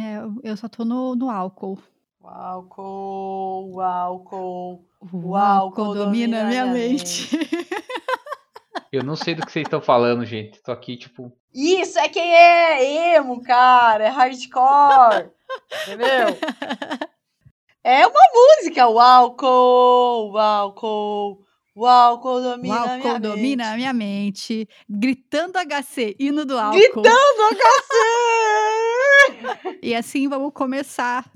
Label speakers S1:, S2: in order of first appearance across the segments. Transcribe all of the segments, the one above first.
S1: É, eu só tô no, no álcool.
S2: O álcool, o álcool.
S1: O álcool domina a minha mente.
S3: Eu não sei do que vocês estão falando, gente. Tô aqui, tipo.
S2: Isso é quem é emo, cara. É hardcore. Entendeu? É uma música. O álcool, o álcool. O álcool domina
S1: o álcool
S2: minha
S1: domina a
S2: mente.
S1: minha mente. Gritando HC, hino do álcool.
S2: Gritando HC!
S1: E assim vamos começar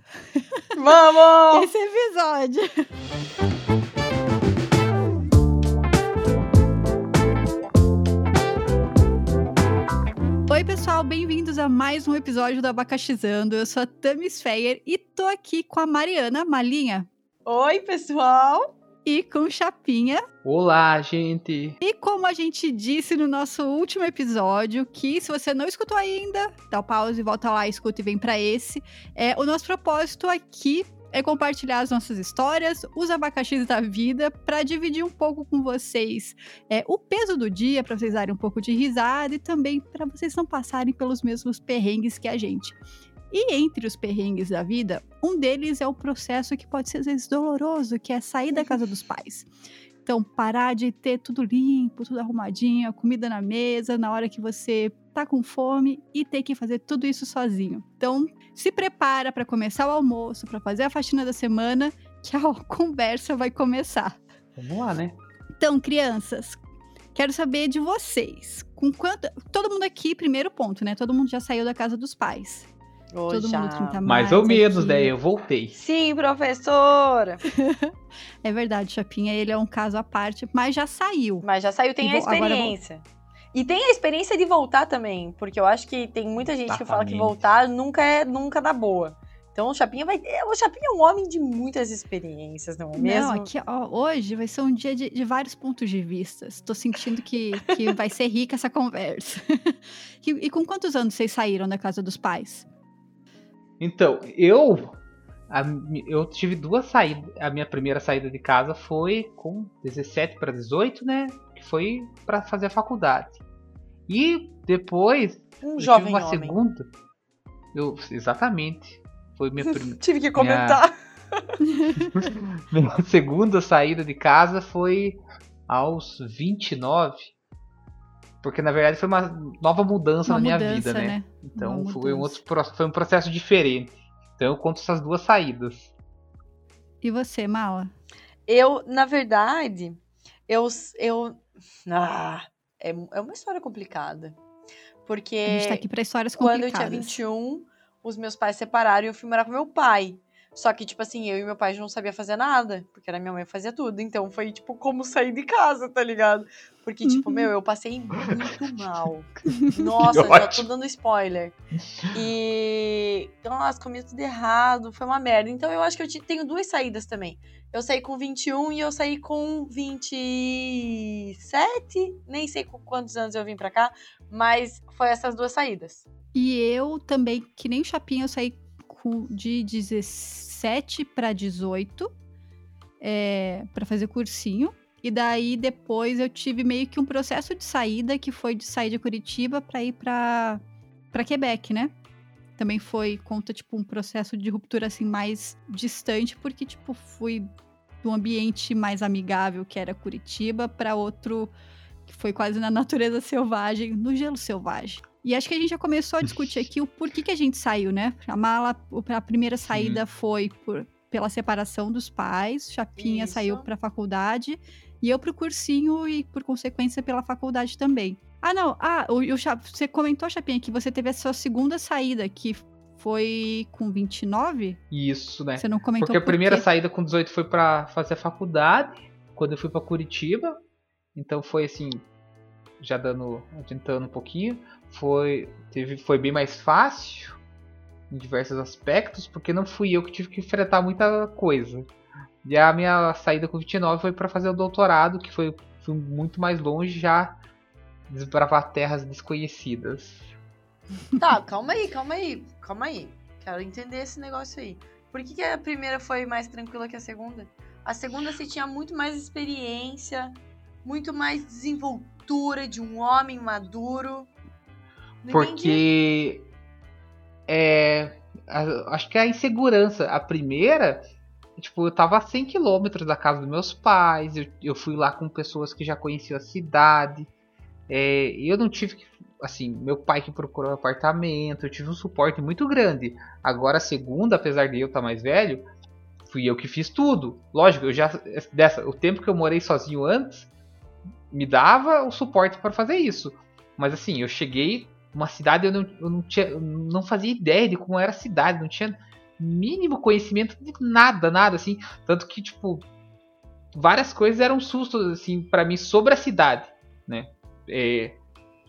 S2: Vamos!
S1: esse episódio. Oi, pessoal, bem-vindos a mais um episódio do Abacaxizando. Eu sou a Tamis Feyer e tô aqui com a Mariana Malinha
S2: Oi, pessoal!
S1: E com o Chapinha.
S3: Olá, gente.
S1: E como a gente disse no nosso último episódio, que se você não escutou ainda, dá o pause, volta lá, escuta e vem pra esse. É, o nosso propósito aqui é compartilhar as nossas histórias, os abacaxis da vida, pra dividir um pouco com vocês é, o peso do dia, pra vocês darem um pouco de risada e também pra vocês não passarem pelos mesmos perrengues que a gente. E entre os perrengues da vida, um deles é o processo que pode ser às vezes doloroso, que é sair da casa dos pais. Então, parar de ter tudo limpo, tudo arrumadinho, a comida na mesa, na hora que você tá com fome e ter que fazer tudo isso sozinho. Então, se prepara para começar o almoço, para fazer a faxina da semana, que a conversa vai começar.
S3: Vamos lá, né?
S1: Então, crianças, quero saber de vocês. Com quanto todo mundo aqui, primeiro ponto, né? Todo mundo já saiu da casa dos pais.
S2: Ô,
S1: todo
S2: já.
S1: mundo 30 mais.
S3: Mais ou menos,
S1: aqui.
S3: né? Eu voltei.
S2: Sim, professora!
S1: É verdade, Chapinha, ele é um caso à parte, mas já saiu.
S2: Mas já saiu, tem
S1: E
S2: a experiência. E tem a experiência de voltar também, porque eu acho que tem muita gente que fala que
S3: Exatamente.
S2: voltar nunca é nunca dá boa. Então o Chapinha vai ter. O Chapinha é um homem de muitas experiências, não é mesmo?
S1: Não, aqui, ó, hoje vai ser um dia de, de vários pontos de vista. Estou sentindo que, que vai ser rica essa conversa. e, e com quantos anos vocês saíram da casa dos pais?
S3: Então, eu. a eu tive duas saídas. A minha primeira saída de casa foi com 17 para 18, né? Que foi para fazer a faculdade. E depois
S2: um
S3: eu
S2: jovem
S3: tive uma
S2: homem.
S3: segunda. Eu, exatamente. Foi minha, prim-
S2: Tive que comentar.
S3: minha segunda saída de casa foi aos 29. Porque na verdade foi uma nova mudança
S1: Uma
S3: na minha
S1: mudança,
S3: vida, né?
S1: né?
S3: Então
S1: Uma
S3: foi um, outro, foi um processo diferente. Então eu conto essas duas saídas.
S1: E você, Mala?
S2: Eu, na verdade, eu. eu ah, é, é uma história complicada. Porque
S1: A gente tá aqui para histórias
S2: É, quando eu
S1: complicadas.
S2: tinha 21, os meus pais separaram e eu fui morar com meu pai. Só que, tipo assim, eu e meu pai não sabia fazer nada, porque era minha mãe que fazia tudo. Então foi, tipo, como sair de casa, tá ligado? Porque, tipo,
S1: Uhum.
S2: meu, eu passei muito mal. Nossa, já tô dando spoiler. E. Nossa, comi tudo errado, foi uma merda. Então eu acho que eu te- tenho duas saídas também. Eu saí com 21 e eu saí com 27. Nem sei com quantos anos eu vim pra cá, mas foi essas duas saídas.
S1: E eu também, que nem o Chapinha, eu saí com- de 17 para 18 é, para fazer cursinho. E daí depois eu tive meio que um processo de saída que foi de sair de Curitiba para ir para para Quebec, né? Também foi conta tipo um processo de ruptura assim mais distante porque tipo fui de um ambiente mais amigável que era Curitiba para outro que foi quase na natureza selvagem, no gelo selvagem. E acho que a gente já começou a discutir aqui o porquê que a gente saiu, né? A mala, o- a primeira saída foi por, pela separação dos pais, Chapinha
S2: Isso.
S1: saiu para a faculdade e eu pro cursinho e por consequência pela faculdade também. Ah, não. Ah, o, o você comentou, Chapinha, que você teve a sua segunda saída, que foi com 29?
S3: Isso, né?
S1: Você não comentou
S3: Porque a
S1: por
S3: primeira
S1: quê.
S3: saída com 18 foi pra fazer a faculdade, quando eu fui pra Curitiba. Então foi assim, já dando, adiantando um pouquinho, foi teve foi bem mais fácil em diversos aspectos, porque não fui eu que tive que enfrentar muita coisa. E a minha saída com 29 foi pra fazer o doutorado, que foi, muito mais longe já desbravar terras desconhecidas.
S2: Tá, calma aí, calma aí, calma aí. Quero entender esse negócio aí. Por que, que a primeira foi mais tranquila que a segunda? A segunda você tinha muito mais experiência, muito mais desenvoltura de um homem maduro. Não entendi.
S3: Porque é, a, acho que a insegurança. A primeira, tipo, eu tava a 100 km da casa dos meus pais, eu, eu fui lá com pessoas que já conheciam a cidade. É, eu não tive que. Assim, meu pai que procurou um apartamento, eu tive um suporte muito grande. Agora, a segunda, apesar de eu estar tá mais velho, fui eu que fiz tudo. Lógico, eu já. Dessa, o tempo que eu morei sozinho antes, me dava o suporte para fazer isso. Mas assim, eu cheguei uma cidade eu não, eu não tinha eu não fazia ideia de como era a cidade, não tinha mínimo conhecimento de nada, nada assim, tanto que tipo várias coisas eram sustos assim para mim sobre a cidade, né? É,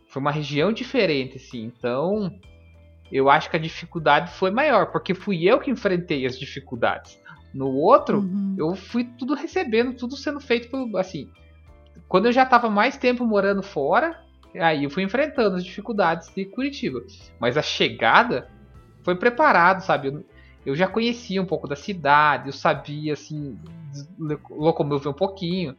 S3: foi uma região diferente assim, então eu acho que a dificuldade foi maior, porque fui eu que enfrentei as dificuldades. No outro, uhum. eu fui tudo recebendo, tudo sendo feito pelo assim. Quando eu já estava mais tempo morando fora, Aí eu fui enfrentando as dificuldades de Curitiba. Mas a chegada foi preparado, sabe? Eu, eu já conhecia um pouco da cidade, eu sabia, assim, locomover um pouquinho.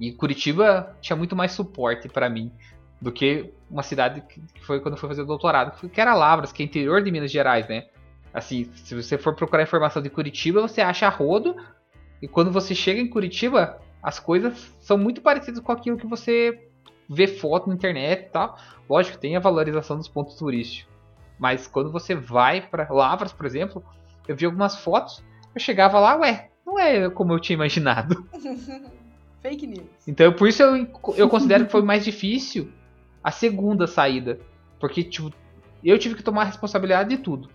S3: E Curitiba tinha muito mais suporte para mim do que uma cidade que foi quando eu fui fazer o doutorado, que era Lavras, que é interior de Minas Gerais, né? Assim, se você for procurar informação de Curitiba, você acha rodo, e quando você chega em Curitiba, as coisas são muito parecidas com aquilo que você ver foto na internet e tal. Lógico, tem a valorização dos pontos turísticos. Mas quando você vai para Lavras, por exemplo, eu vi algumas fotos, eu chegava lá, ué, não é como eu tinha imaginado.
S2: Fake news.
S3: Então, por isso eu, eu considero que foi mais difícil a segunda saída. Porque, tipo, eu tive que tomar a responsabilidade de tudo.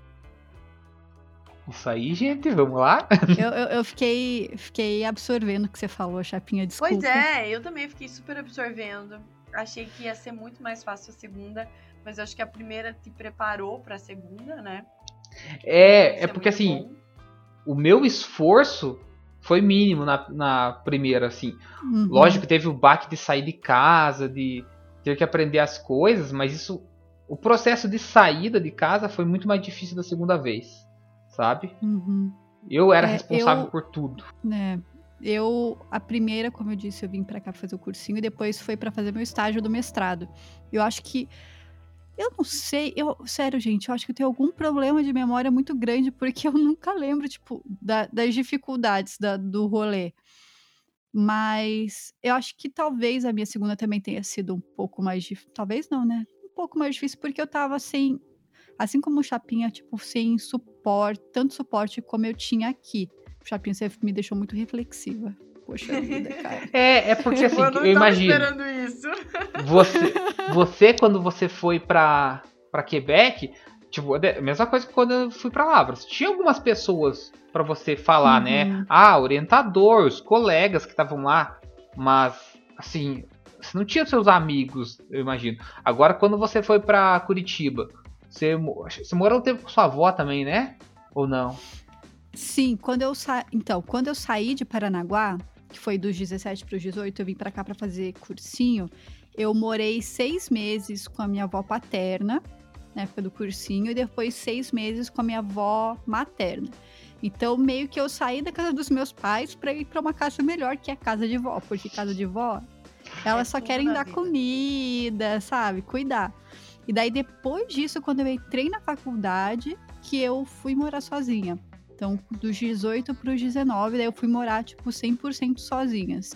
S3: Isso aí, gente, vamos lá?
S1: Eu, eu, eu, fiquei, fiquei absorvendo o que você falou, Chapinha, desculpa.
S2: Pois é, eu também fiquei super absorvendo. Achei que ia ser muito mais fácil a segunda, mas acho que a primeira te preparou para a segunda, né?
S3: É, é porque assim, bom. o meu esforço foi mínimo na, na primeira, assim. Uhum. Lógico que teve o baque de sair de casa, de ter que aprender as coisas, mas isso. O processo de saída de casa foi muito mais difícil da segunda vez, sabe?
S1: Uhum.
S3: Eu era é, responsável eu, por tudo.
S1: É, eu, a primeira, como eu disse, eu vim para cá fazer o cursinho e depois foi para fazer meu estágio do mestrado. Eu acho que eu não sei, eu, sério, gente, eu acho que eu tenho algum problema de memória muito grande, porque eu nunca lembro, tipo, da, das dificuldades da, do rolê. Mas eu acho que talvez a minha segunda também tenha sido um pouco mais difícil. Talvez não, né? Um pouco mais difícil, porque eu tava sem. Assim como o Chapinha, tipo, sem suporte, tanto suporte como eu tinha aqui. Chapinha, você me deixou muito reflexiva. Poxa vida, cara.
S3: É, é porque assim, eu,
S2: não
S3: eu imagino.
S2: esperando isso.
S3: Você, você quando você foi pra, pra Quebec, tipo, a mesma coisa que quando eu fui pra Lavras. Tinha algumas né, para você falar, né? uhum. né? Ah, orientador, os colegas que estavam lá, mas assim, você não tinha seus amigos, eu imagino. Agora, quando você foi para Curitiba, você, você morou um tempo com sua avó também, né? Ou não?
S1: Sim, quando eu sa... então, quando eu saí de Paranaguá, que foi dos 17 para os 18, eu vim para cá para fazer cursinho. Eu morei seis meses com a minha avó paterna, na época do cursinho, e depois seis meses com a minha avó materna. Então, meio que eu saí da casa dos meus pais para ir para uma casa melhor, que é a casa de vó, porque casa de vó, elas é só querem dar vida. comida, sabe? Cuidar. E daí, depois disso, quando eu entrei na faculdade, que eu fui morar sozinha. Então, dos 18 para os 19, daí eu fui morar, tipo, 100% sozinhas.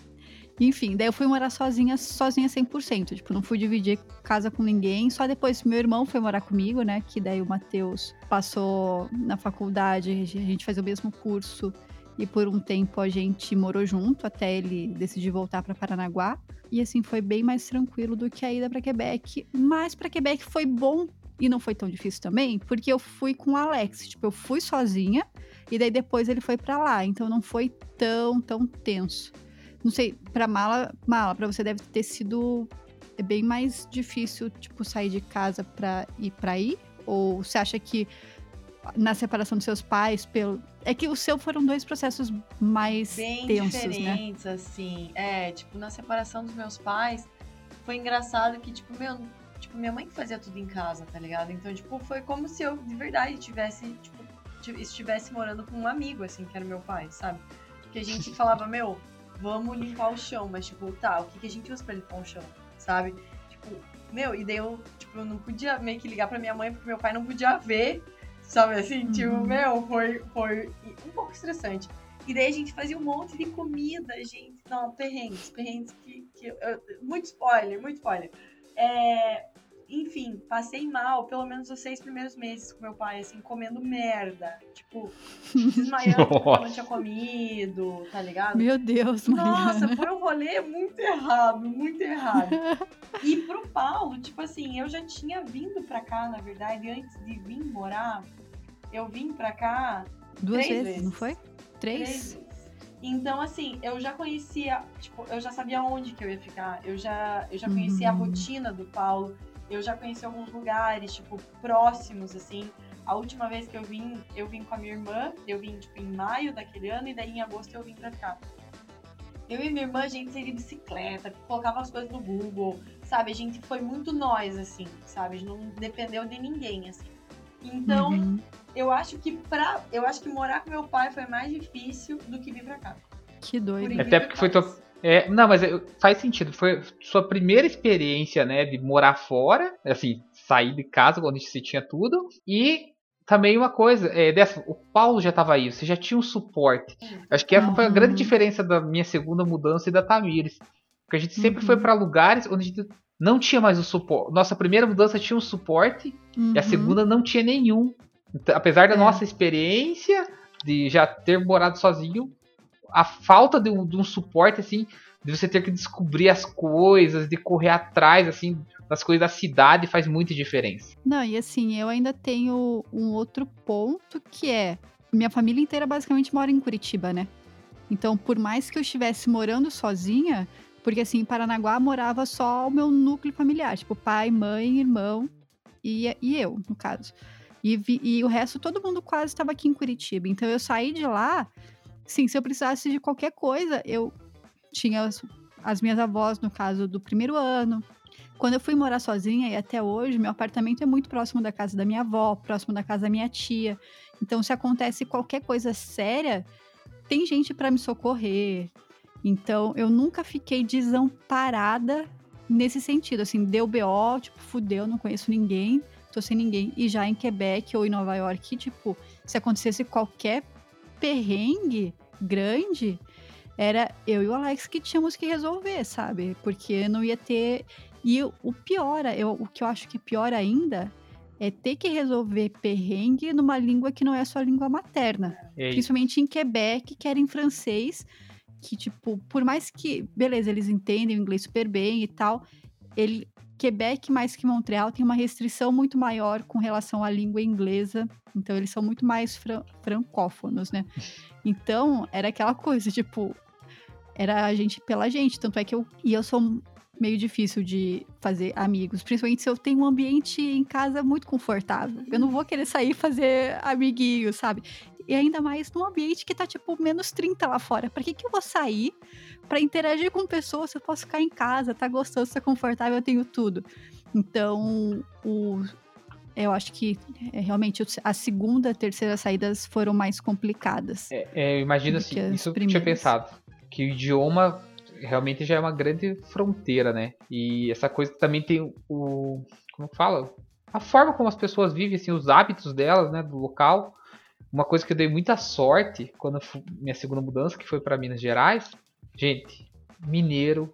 S1: Enfim, daí eu fui morar sozinha, sozinha 100%. Tipo, não fui dividir casa com ninguém. Só depois meu irmão foi morar comigo, né? Que daí o Matheus passou na faculdade, a gente faz o mesmo curso. E por um tempo a gente morou junto até ele decidir voltar para Paranaguá. E assim, foi bem mais tranquilo do que a ida para Quebec. Mas para Quebec foi bom e não foi tão difícil também, porque eu fui com o Alex. Tipo, eu fui sozinha e daí depois ele foi para lá. Então não foi tão, tão tenso. Não sei, pra mala, mala, pra você deve ter sido é bem mais difícil, tipo, sair de casa pra ir pra aí? Ou você acha que na separação dos seus pais, pelo. É que o seu foram dois processos mais
S2: bem
S1: tensos,
S2: né? diferentes, né? assim. É, tipo, na separação dos meus pais, foi engraçado que, tipo, meu, tipo, minha mãe fazia tudo em casa, tá ligado? Então, tipo, foi como se eu, de verdade, tivesse, tipo, estivesse morando com um amigo, assim, que era meu pai, sabe? Porque a gente falava, meu, vamos limpar o chão, mas tipo, tá, o que, que a gente usa pra limpar o chão, sabe? Tipo, meu, e daí eu, tipo, eu não podia meio que ligar pra minha mãe, porque meu pai não podia ver Sabe assim? Tipo,
S1: Uhum.
S2: meu, foi, foi um pouco estressante. E daí a gente fazia um monte de comida, gente. Não, perrengues, perrengues que. que eu- muito spoiler, muito spoiler. É, enfim, passei mal pelo menos os seis primeiros meses com meu pai, assim, comendo merda. Tipo, desmaiando porque eu não tinha comido, tá ligado?
S1: Meu Deus,
S2: Nossa,
S1: Mariana.
S2: foi um rolê muito errado, muito errado. E pro Paulo, tipo assim, eu já tinha vindo pra cá, na verdade, antes de vir morar, eu vim pra cá
S1: Duas
S2: Três
S1: vezes,
S2: vezes.
S1: não foi?
S2: três
S1: Três?
S2: vezes. Então, assim, eu já conhecia, tipo, eu já sabia onde que eu ia ficar, eu já, eu já conhecia a
S1: Uhum.
S2: rotina do Paulo, eu já conheci alguns lugares, tipo, próximos, assim. A última vez que eu vim, eu vim com a minha irmã, eu vim, tipo, em maio daquele ano, e daí em agosto eu vim pra cá. Eu e minha irmã, a gente saía de bicicleta, colocava as coisas no Google, sabe? A gente foi muito nós, assim, sabe? A gente não dependeu de ninguém, assim. Então,
S1: Uhum.
S2: eu acho que pra. Eu acho que morar com meu pai foi mais difícil do que vir pra cá.
S1: Que doido.
S3: Até porque foi tua. É, não, mas faz sentido. Foi sua primeira experiência, né, de morar fora, assim, sair de casa onde você tinha tudo. E também uma coisa, é, dessa, o Paulo já estava aí, você já tinha um suporte. Acho que essa foi a
S1: Uhum.
S3: grande diferença da minha segunda mudança e da Tamires. Porque a gente sempre
S1: Uhum.
S3: foi para lugares onde a gente não tinha mais o suporte. Nossa primeira mudança tinha um suporte e a
S1: Uhum.
S3: segunda não tinha nenhum. Então, apesar da
S1: É.
S3: nossa experiência de já ter morado sozinho, a falta de um, de um suporte, assim, de você ter que descobrir as coisas, de correr atrás, assim, das coisas da cidade faz muita diferença.
S1: Não, e assim, eu ainda tenho um outro ponto que é: minha família inteira basicamente mora em Curitiba, né? Então, por mais que eu estivesse morando sozinha, porque assim, em Paranaguá morava só o meu núcleo familiar, tipo pai, mãe, irmão e, e eu, no caso. E, vi- e o resto, todo mundo quase estava aqui em Curitiba. Então, eu saí de lá, sim, se eu precisasse de qualquer coisa, eu tinha as, as minhas avós, no caso do primeiro ano, quando eu fui morar sozinha e até hoje, meu apartamento é muito próximo da casa da minha avó, próximo da casa da minha tia. Então, se acontece qualquer coisa séria, tem gente para me socorrer. Então, eu nunca fiquei desamparada nesse sentido. Assim, deu BO, tipo, fudeu, não conheço ninguém, tô sem ninguém. E já em Quebec ou em Nova York, tipo, se acontecesse qualquer perrengue grande, era eu e o Alex que tínhamos que resolver, sabe? Porque não ia ter. E o pior, eu, o que eu acho que é pior ainda é ter que resolver perrengue numa língua que não é a sua língua materna.
S3: É isso.
S1: Principalmente em Quebec, que era em francês, que, tipo, por mais que, beleza, eles entendem o inglês super bem e tal, ele, Quebec mais que Montreal tem uma restrição muito maior com relação à língua inglesa, então eles são muito mais fran- francófonos, né? Então, era aquela coisa, tipo, era a gente pela gente, tanto é que eu, e eu sou meio difícil de fazer amigos, principalmente se eu tenho um ambiente em casa muito confortável. Eu não vou querer sair fazer amiguinho, sabe? E ainda mais num ambiente que tá, tipo, menos 30 lá fora. Pra que que eu vou sair pra interagir com pessoas se eu posso ficar em casa, tá gostoso, tá confortável, eu tenho tudo. Então, o, eu acho que é, realmente a segunda, terceira saídas foram mais complicadas.
S3: É, é, eu imagino
S1: do que
S3: assim,
S1: as
S3: isso que eu tinha pensado. Que o idioma realmente já é uma grande fronteira, né? E essa coisa também tem o. Como fala? A forma como as pessoas vivem, assim, os hábitos delas, né? Do local. Uma coisa que eu dei muita sorte quando minha segunda mudança, que foi para Minas Gerais. Gente, mineiro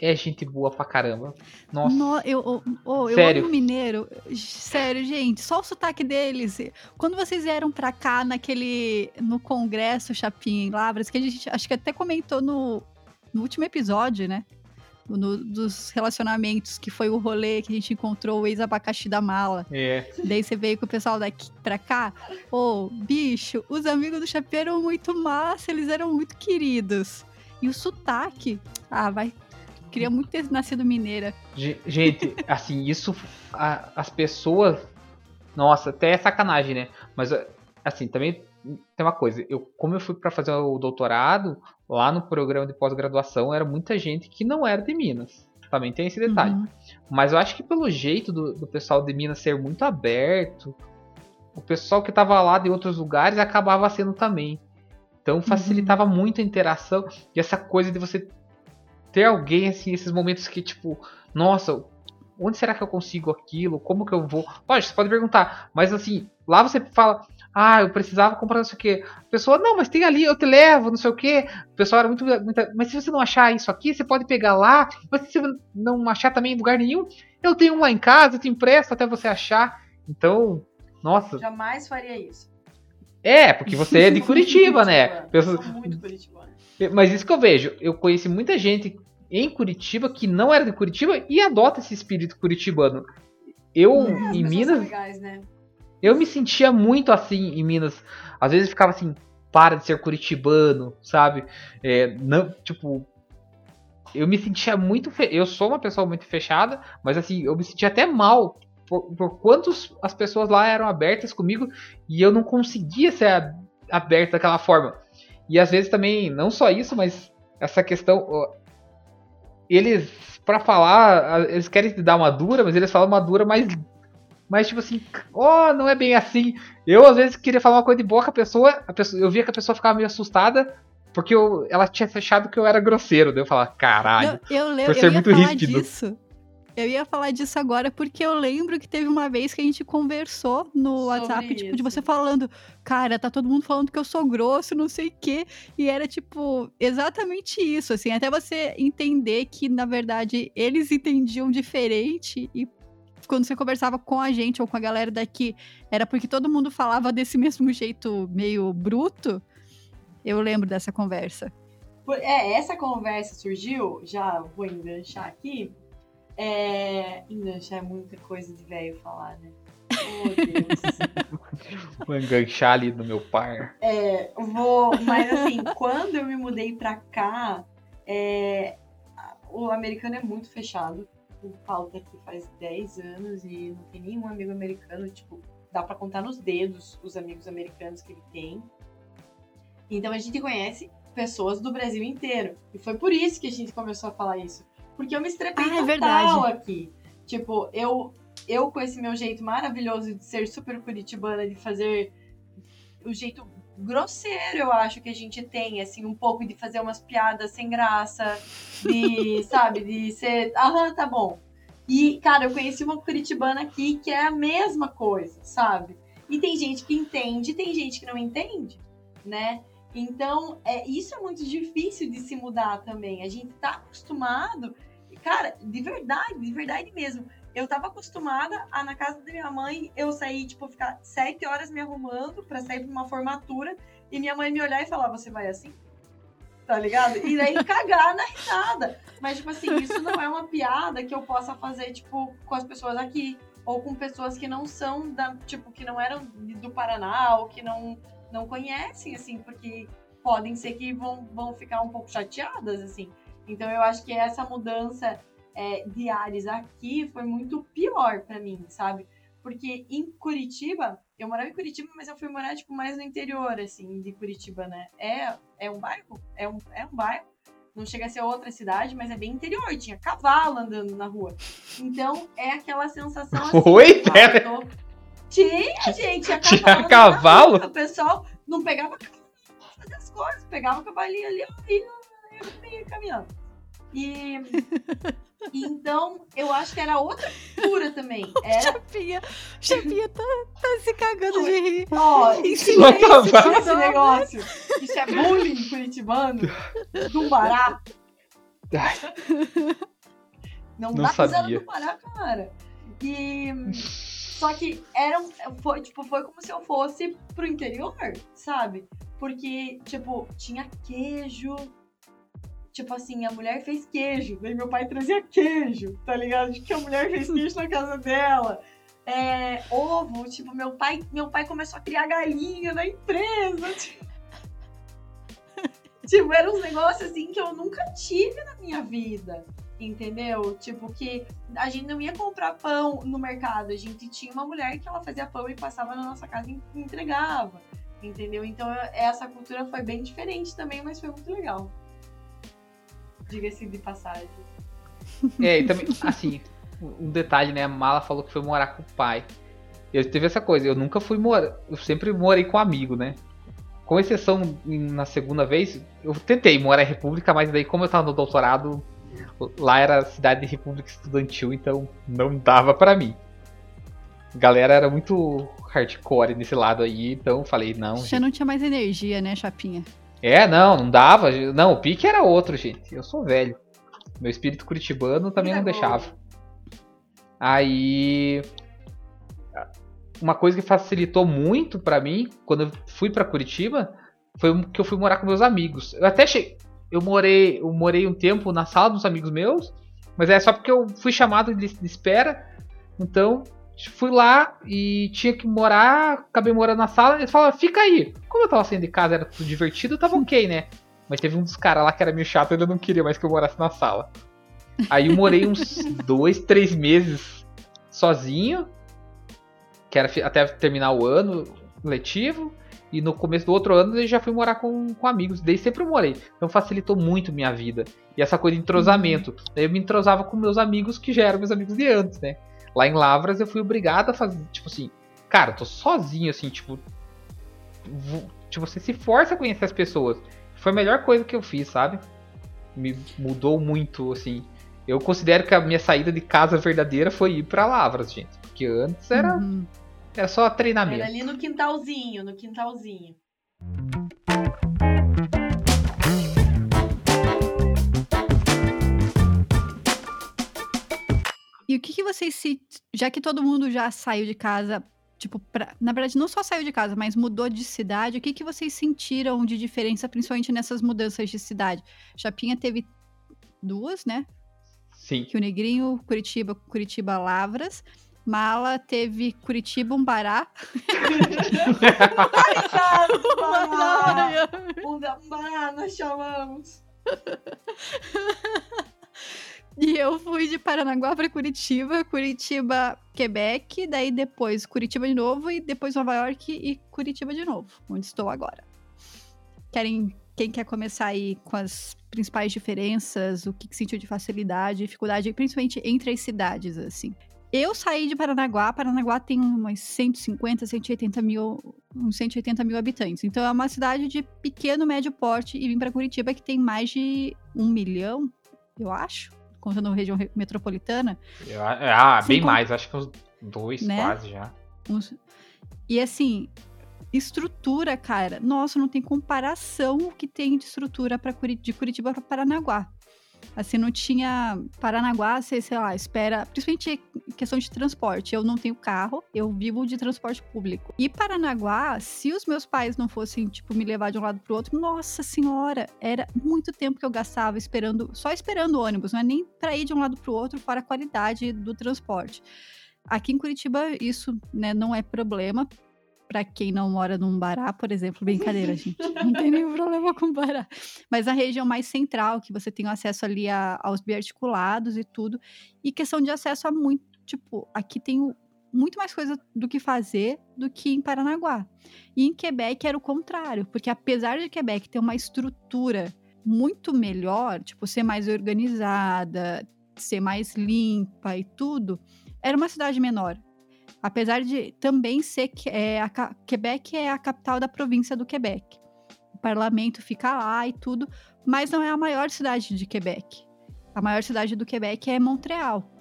S3: é gente boa pra caramba. Nossa.
S1: No- eu, eu, oh, eu
S3: Sério.
S1: amo mineiro. Sério, gente, só o sotaque deles. Quando vocês vieram pra cá naquele no congresso Chapinha em Lavras, que a gente acho que até comentou no, no último episódio, né? No- dos relacionamentos, que foi o rolê que a gente encontrou o ex-abacaxi da mala.
S3: É.
S1: Daí você veio com o pessoal daqui pra cá. Ô, bicho, os amigos do Chapéu eram muito massa, eles eram muito queridos. E o sotaque, ah, vai. Queria muito ter nascido mineira.
S3: Ge- Gente, assim, isso. a- as pessoas. Nossa, até é sacanagem, né? Mas, assim, também tem uma coisa. Eu, como eu fui para fazer o doutorado, lá no programa de pós-graduação, era muita gente que não era de Minas. Também tem esse detalhe.
S1: Uhum.
S3: Mas eu acho que pelo jeito do, do pessoal de Minas ser muito aberto, o pessoal que tava lá de outros lugares acabava sendo também. Então facilitava muito a interação e essa coisa de você ter alguém assim, esses momentos que tipo, nossa, onde será que eu consigo aquilo? Como que eu vou? Pode, você pode perguntar, mas assim, lá você fala, ah, eu precisava comprar não sei o que. A pessoa, não, mas tem ali, eu te levo, não sei o que. O pessoal era muito, muito. Mas se você não achar isso aqui, você pode pegar lá. Mas se você não achar também em lugar nenhum, eu tenho um lá em casa, eu te empresto até você achar. Então, nossa.
S2: Jamais faria isso.
S3: É, porque você é de Curitiba, né?
S2: Pessoas... Eu sou muito curitibana.
S3: Mas isso que eu vejo, eu conheci muita gente em Curitiba que não era de Curitiba e adota esse espírito curitibano. Eu, é, em Minas.
S2: Legais, né?
S3: Eu me sentia muito assim em Minas. Às vezes ficava assim, para de ser curitibano, sabe? É, não, tipo, eu me sentia muito. Fe... Eu sou uma pessoa muito fechada, mas assim, eu me sentia até mal por, por quantos as pessoas lá eram abertas comigo e eu não conseguia ser aberto daquela forma. E às vezes também, não só isso, mas essa questão. Eles, para falar, eles querem te dar uma dura, mas eles falam uma dura mais. Mas tipo assim, oh, não é bem assim. Eu às vezes queria falar uma coisa de boa com a pessoa, a pessoa eu via que a pessoa ficava meio assustada, porque eu, ela tinha achado que eu era grosseiro. Daí eu falava, caralho.
S1: Eu, eu, lembro, por ser eu ia muito falar ríspido. disso. Eu ia falar disso agora porque eu lembro que teve uma vez que a gente conversou no Sobre WhatsApp, isso. tipo, de você falando, cara, tá todo mundo falando que eu sou grosso, não sei o quê. E era, tipo, exatamente isso, assim, até você entender que, na verdade, eles entendiam diferente e quando você conversava com a gente ou com a galera daqui, era porque todo mundo falava desse mesmo jeito meio bruto. Eu lembro dessa conversa.
S2: É, essa conversa surgiu, já vou enganchar aqui, é. Enganchar é muita coisa de velho falar, né? Oh, Deus.
S3: vou enganchar ali no meu par.
S2: É, vou. Mas assim, quando eu me mudei pra cá, é, o americano é muito fechado. O Paulo tá aqui faz 10 anos e não tem nenhum amigo americano. Tipo, dá pra contar nos dedos os amigos americanos que ele tem. Então a gente conhece pessoas do Brasil inteiro. E foi por isso que a gente começou a falar isso. Porque eu me estrepei ah, é total verdade. aqui. Tipo, eu, eu com esse meu jeito maravilhoso de ser super curitibana, de fazer o jeito grosseiro, eu acho que a gente tem, assim, um pouco de fazer umas piadas sem graça, de, sabe, de ser, aham, tá bom. E, cara, eu conheci uma curitibana aqui que é a mesma coisa, sabe? E tem gente que entende, tem gente que não entende, né? Então, é, isso é muito difícil de se mudar também. A gente tá acostumado Cara, de verdade, de verdade mesmo. Eu tava acostumada a, na casa da minha mãe, eu sair, tipo, ficar sete horas me arrumando para sair pra uma formatura e minha mãe me olhar e falar: Você vai assim? Tá ligado? E daí cagar na risada. Mas, tipo assim, isso não é uma piada que eu possa fazer, tipo, com as pessoas aqui. Ou com pessoas que não são da, tipo, que não eram do Paraná, ou que não, não conhecem, assim, porque podem ser que vão, vão ficar um pouco chateadas, assim. Então eu acho que essa mudança é, de ares aqui foi muito pior para mim, sabe? Porque em Curitiba, eu morava em Curitiba, mas eu fui morar tipo mais no interior assim de Curitiba, né? É é um bairro, é um é um bairro. Não chega a ser outra cidade, mas é bem interior. Tinha cavalo andando na rua. Então é aquela sensação assim.
S3: Oi, pera. Tô...
S2: Tinha, gente, tinha
S3: cavalo. Tinha cavalo?
S2: O pessoal não pegava fazer as coisas, pegava o cavalinho ali, e eu ia caminhando. E então eu acho que era outra cultura também. Era...
S1: Chapinha, Chapinha tá, tá se cagando de rir.
S2: Ó, oh, isso, é esse negócio. Isso é bullying curitibano do barato. Não, Não dá sabia. do Pará, cara. E só que era foi tipo foi como se eu fosse pro interior, sabe? Porque tipo tinha queijo, Tipo assim, a mulher fez queijo, daí meu pai trazia queijo, tá ligado? Que a mulher fez queijo na casa dela. É, ovo, tipo, meu pai, meu pai começou a criar galinha na empresa. Tipo, tipo eram uns negócios assim que eu nunca tive na minha vida. Entendeu? Tipo, que a gente não ia comprar pão no mercado. A gente tinha uma mulher que ela fazia pão e passava na nossa casa e entregava. Entendeu? Então, essa cultura foi bem diferente também, mas foi muito legal diga-se de passagem.
S3: É, e também, assim, um detalhe, né? A Mala falou que foi morar com o pai. Eu teve essa coisa, eu nunca fui morar, eu sempre morei com um amigo, né? Com exceção na segunda vez, eu tentei morar em República, mas daí como eu tava no doutorado, Lá era cidade de república estudantil, então não dava para mim. A galera era muito hardcore nesse lado aí, então falei, não.
S1: Já gente. não tinha mais energia, né, Chapinha?
S3: É, não, não dava. Não, o pique era outro, gente. Eu sou velho. Meu espírito curitibano também não deixava. Aí. Uma coisa que facilitou muito para mim quando eu fui para Curitiba foi que eu fui morar com meus amigos. Eu até cheguei. Eu morei, eu morei um tempo na sala dos amigos meus, mas é só porque eu fui chamado de, de espera. Então, fui lá e tinha que morar, acabei morando na sala. Eles falaram, fica aí. Como eu tava saindo de casa, era tudo divertido, tava ok, né? Mas teve um dos caras lá que era meio chato, ele não queria mais que eu morasse na sala. Aí eu morei uns dois, três meses sozinho, que era até terminar o ano letivo. E no começo do outro ano eu já fui morar com, com amigos. Daí sempre eu morei. Então facilitou muito minha vida. E essa coisa de entrosamento. Daí eu me entrosava com meus amigos que já eram meus amigos de antes, né? Lá em Lavras eu fui obrigado a fazer, tipo assim, cara, tô sozinho, assim, tipo. Tipo, você se força a conhecer as pessoas. Foi a melhor coisa que eu fiz, sabe? Me mudou muito, assim. Eu considero que a minha saída de casa verdadeira foi ir para Lavras, gente. Porque antes era. Uhum. Era só treinamento.
S2: Era ali no quintalzinho, no quintalzinho.
S1: O que, que vocês se. Já que todo mundo já saiu de casa, tipo, pra, na verdade, não só saiu de casa, mas mudou de cidade, o que, que vocês sentiram de diferença, principalmente nessas mudanças de cidade? Chapinha teve duas, né?
S3: Sim.
S1: Que o Negrinho, Curitiba, Curitiba Lavras. Mala teve Curitiba, Umbará.
S2: Umbará, nós chamamos.
S1: E eu fui de Paranaguá para Curitiba, Curitiba, Quebec, daí depois Curitiba de novo e depois Nova York e Curitiba de novo, onde estou agora. Querem quem quer começar aí com as principais diferenças, o que, que sentiu de facilidade, dificuldade, principalmente entre as cidades, assim. Eu saí de Paranaguá, Paranaguá tem umas 150, 180 mil, uns 180 mil habitantes. Então é uma cidade de pequeno, médio porte e vim para Curitiba que tem mais de um milhão, eu acho, contando a região metropolitana.
S3: Ah, bem mais, acho que uns dois né? quase já. Uns...
S1: E assim, estrutura, cara, nossa, não tem comparação o que tem de estrutura para de Curitiba para Paranaguá. Assim, não tinha Paranaguá, sei, sei lá, espera, principalmente questão de transporte. Eu não tenho carro, eu vivo de transporte público. E Paranaguá, se os meus pais não fossem, tipo, me levar de um lado pro outro, nossa senhora, era muito tempo que eu gastava esperando, só esperando ônibus, não é nem para ir de um lado pro outro, fora a qualidade do transporte. Aqui em Curitiba, isso né, não é problema, para quem não mora num bará, por exemplo, brincadeira, gente. Não tem nenhum problema com bará. Mas a região mais central, que você tem acesso ali a, aos biarticulados e tudo. E questão de acesso a muito, tipo, aqui tem muito mais coisa do que fazer do que em Paranaguá. E em Quebec era o contrário, porque apesar de Quebec ter uma estrutura muito melhor, tipo, ser mais organizada, ser mais limpa e tudo, era uma cidade menor. Apesar de também ser que é, a Quebec é a capital da província do Quebec. O parlamento fica lá e tudo, mas não é a maior cidade de Quebec. A maior cidade do Quebec é Montreal.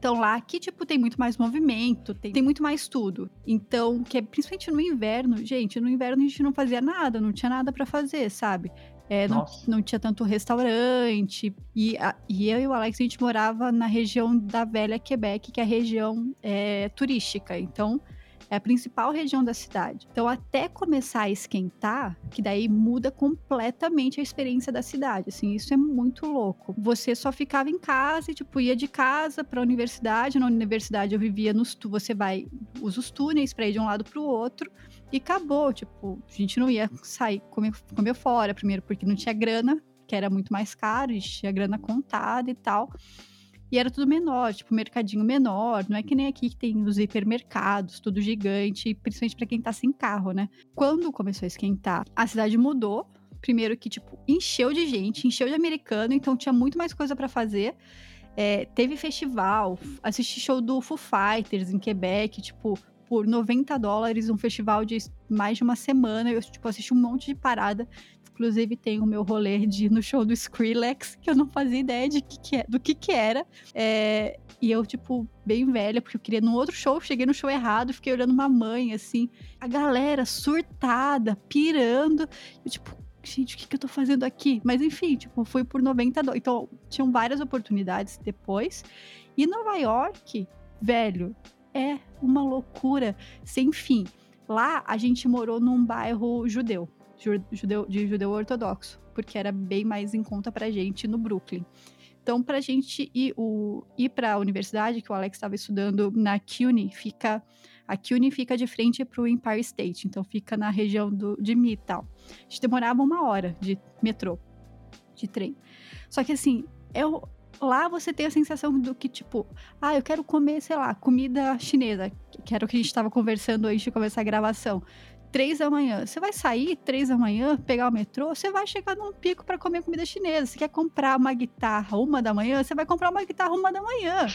S1: Então lá aqui, tipo, tem muito mais movimento, tem, tem muito mais tudo. Então, que é, principalmente no inverno, gente, no inverno a gente não fazia nada, não tinha nada para fazer, sabe? É, não, não, tinha tanto restaurante. E, a, e eu e o Alex, a gente morava na região da Velha Quebec, que é a região é, turística. Então, é a principal região da cidade. Então, até começar a esquentar, que daí muda completamente a experiência da cidade. Assim, isso é muito louco. Você só ficava em casa e, tipo, ia de casa para a universidade. Na universidade eu vivia nos. Você vai, usa os túneis para ir de um lado para o outro. E acabou, tipo, a gente não ia sair, comer, comer fora, primeiro porque não tinha grana, que era muito mais caro, gente tinha grana contada e tal. E era tudo menor, tipo, mercadinho menor, não é que nem aqui que tem os hipermercados, tudo gigante, principalmente para quem tá sem carro, né? Quando começou a esquentar, a cidade mudou. Primeiro que, tipo, encheu de gente, encheu de americano, então tinha muito mais coisa para fazer. É, teve festival, assisti show do Foo Fighters em Quebec, tipo, por 90 dólares, um festival de mais de uma semana. Eu, tipo, assisti um monte de parada. Inclusive, tem o meu rolê de ir no show do Skrillex, que eu não fazia ideia de que que é, do que que era. É, e eu, tipo, bem velha, porque eu queria num outro show, cheguei no show errado, fiquei olhando uma mãe, assim. A galera surtada, pirando. Eu, tipo, gente, o que, que eu tô fazendo aqui? Mas enfim, tipo, fui por 90 dólares. Então, tinham várias oportunidades depois. E Nova York, velho, é uma loucura sem fim. Lá a gente morou num bairro judeu, judeu de judeu ortodoxo, porque era bem mais em conta pra gente no Brooklyn. Então, pra gente ir, o, ir pra universidade, que o Alex estava estudando na CUNY, fica. A CUNY fica de frente pro Empire State, então fica na região do, de Midtown. A gente demorava uma hora de metrô, de trem. Só que assim, eu, lá você tem a sensação do que, tipo, ah, eu quero comer, sei lá, comida chinesa, que era o que a gente estava conversando antes de começar a gravação. Três da manhã. Você vai sair três da manhã, pegar o metrô, você vai chegar num pico para comer comida chinesa. Você quer comprar uma guitarra uma da manhã, você vai comprar uma guitarra uma da manhã.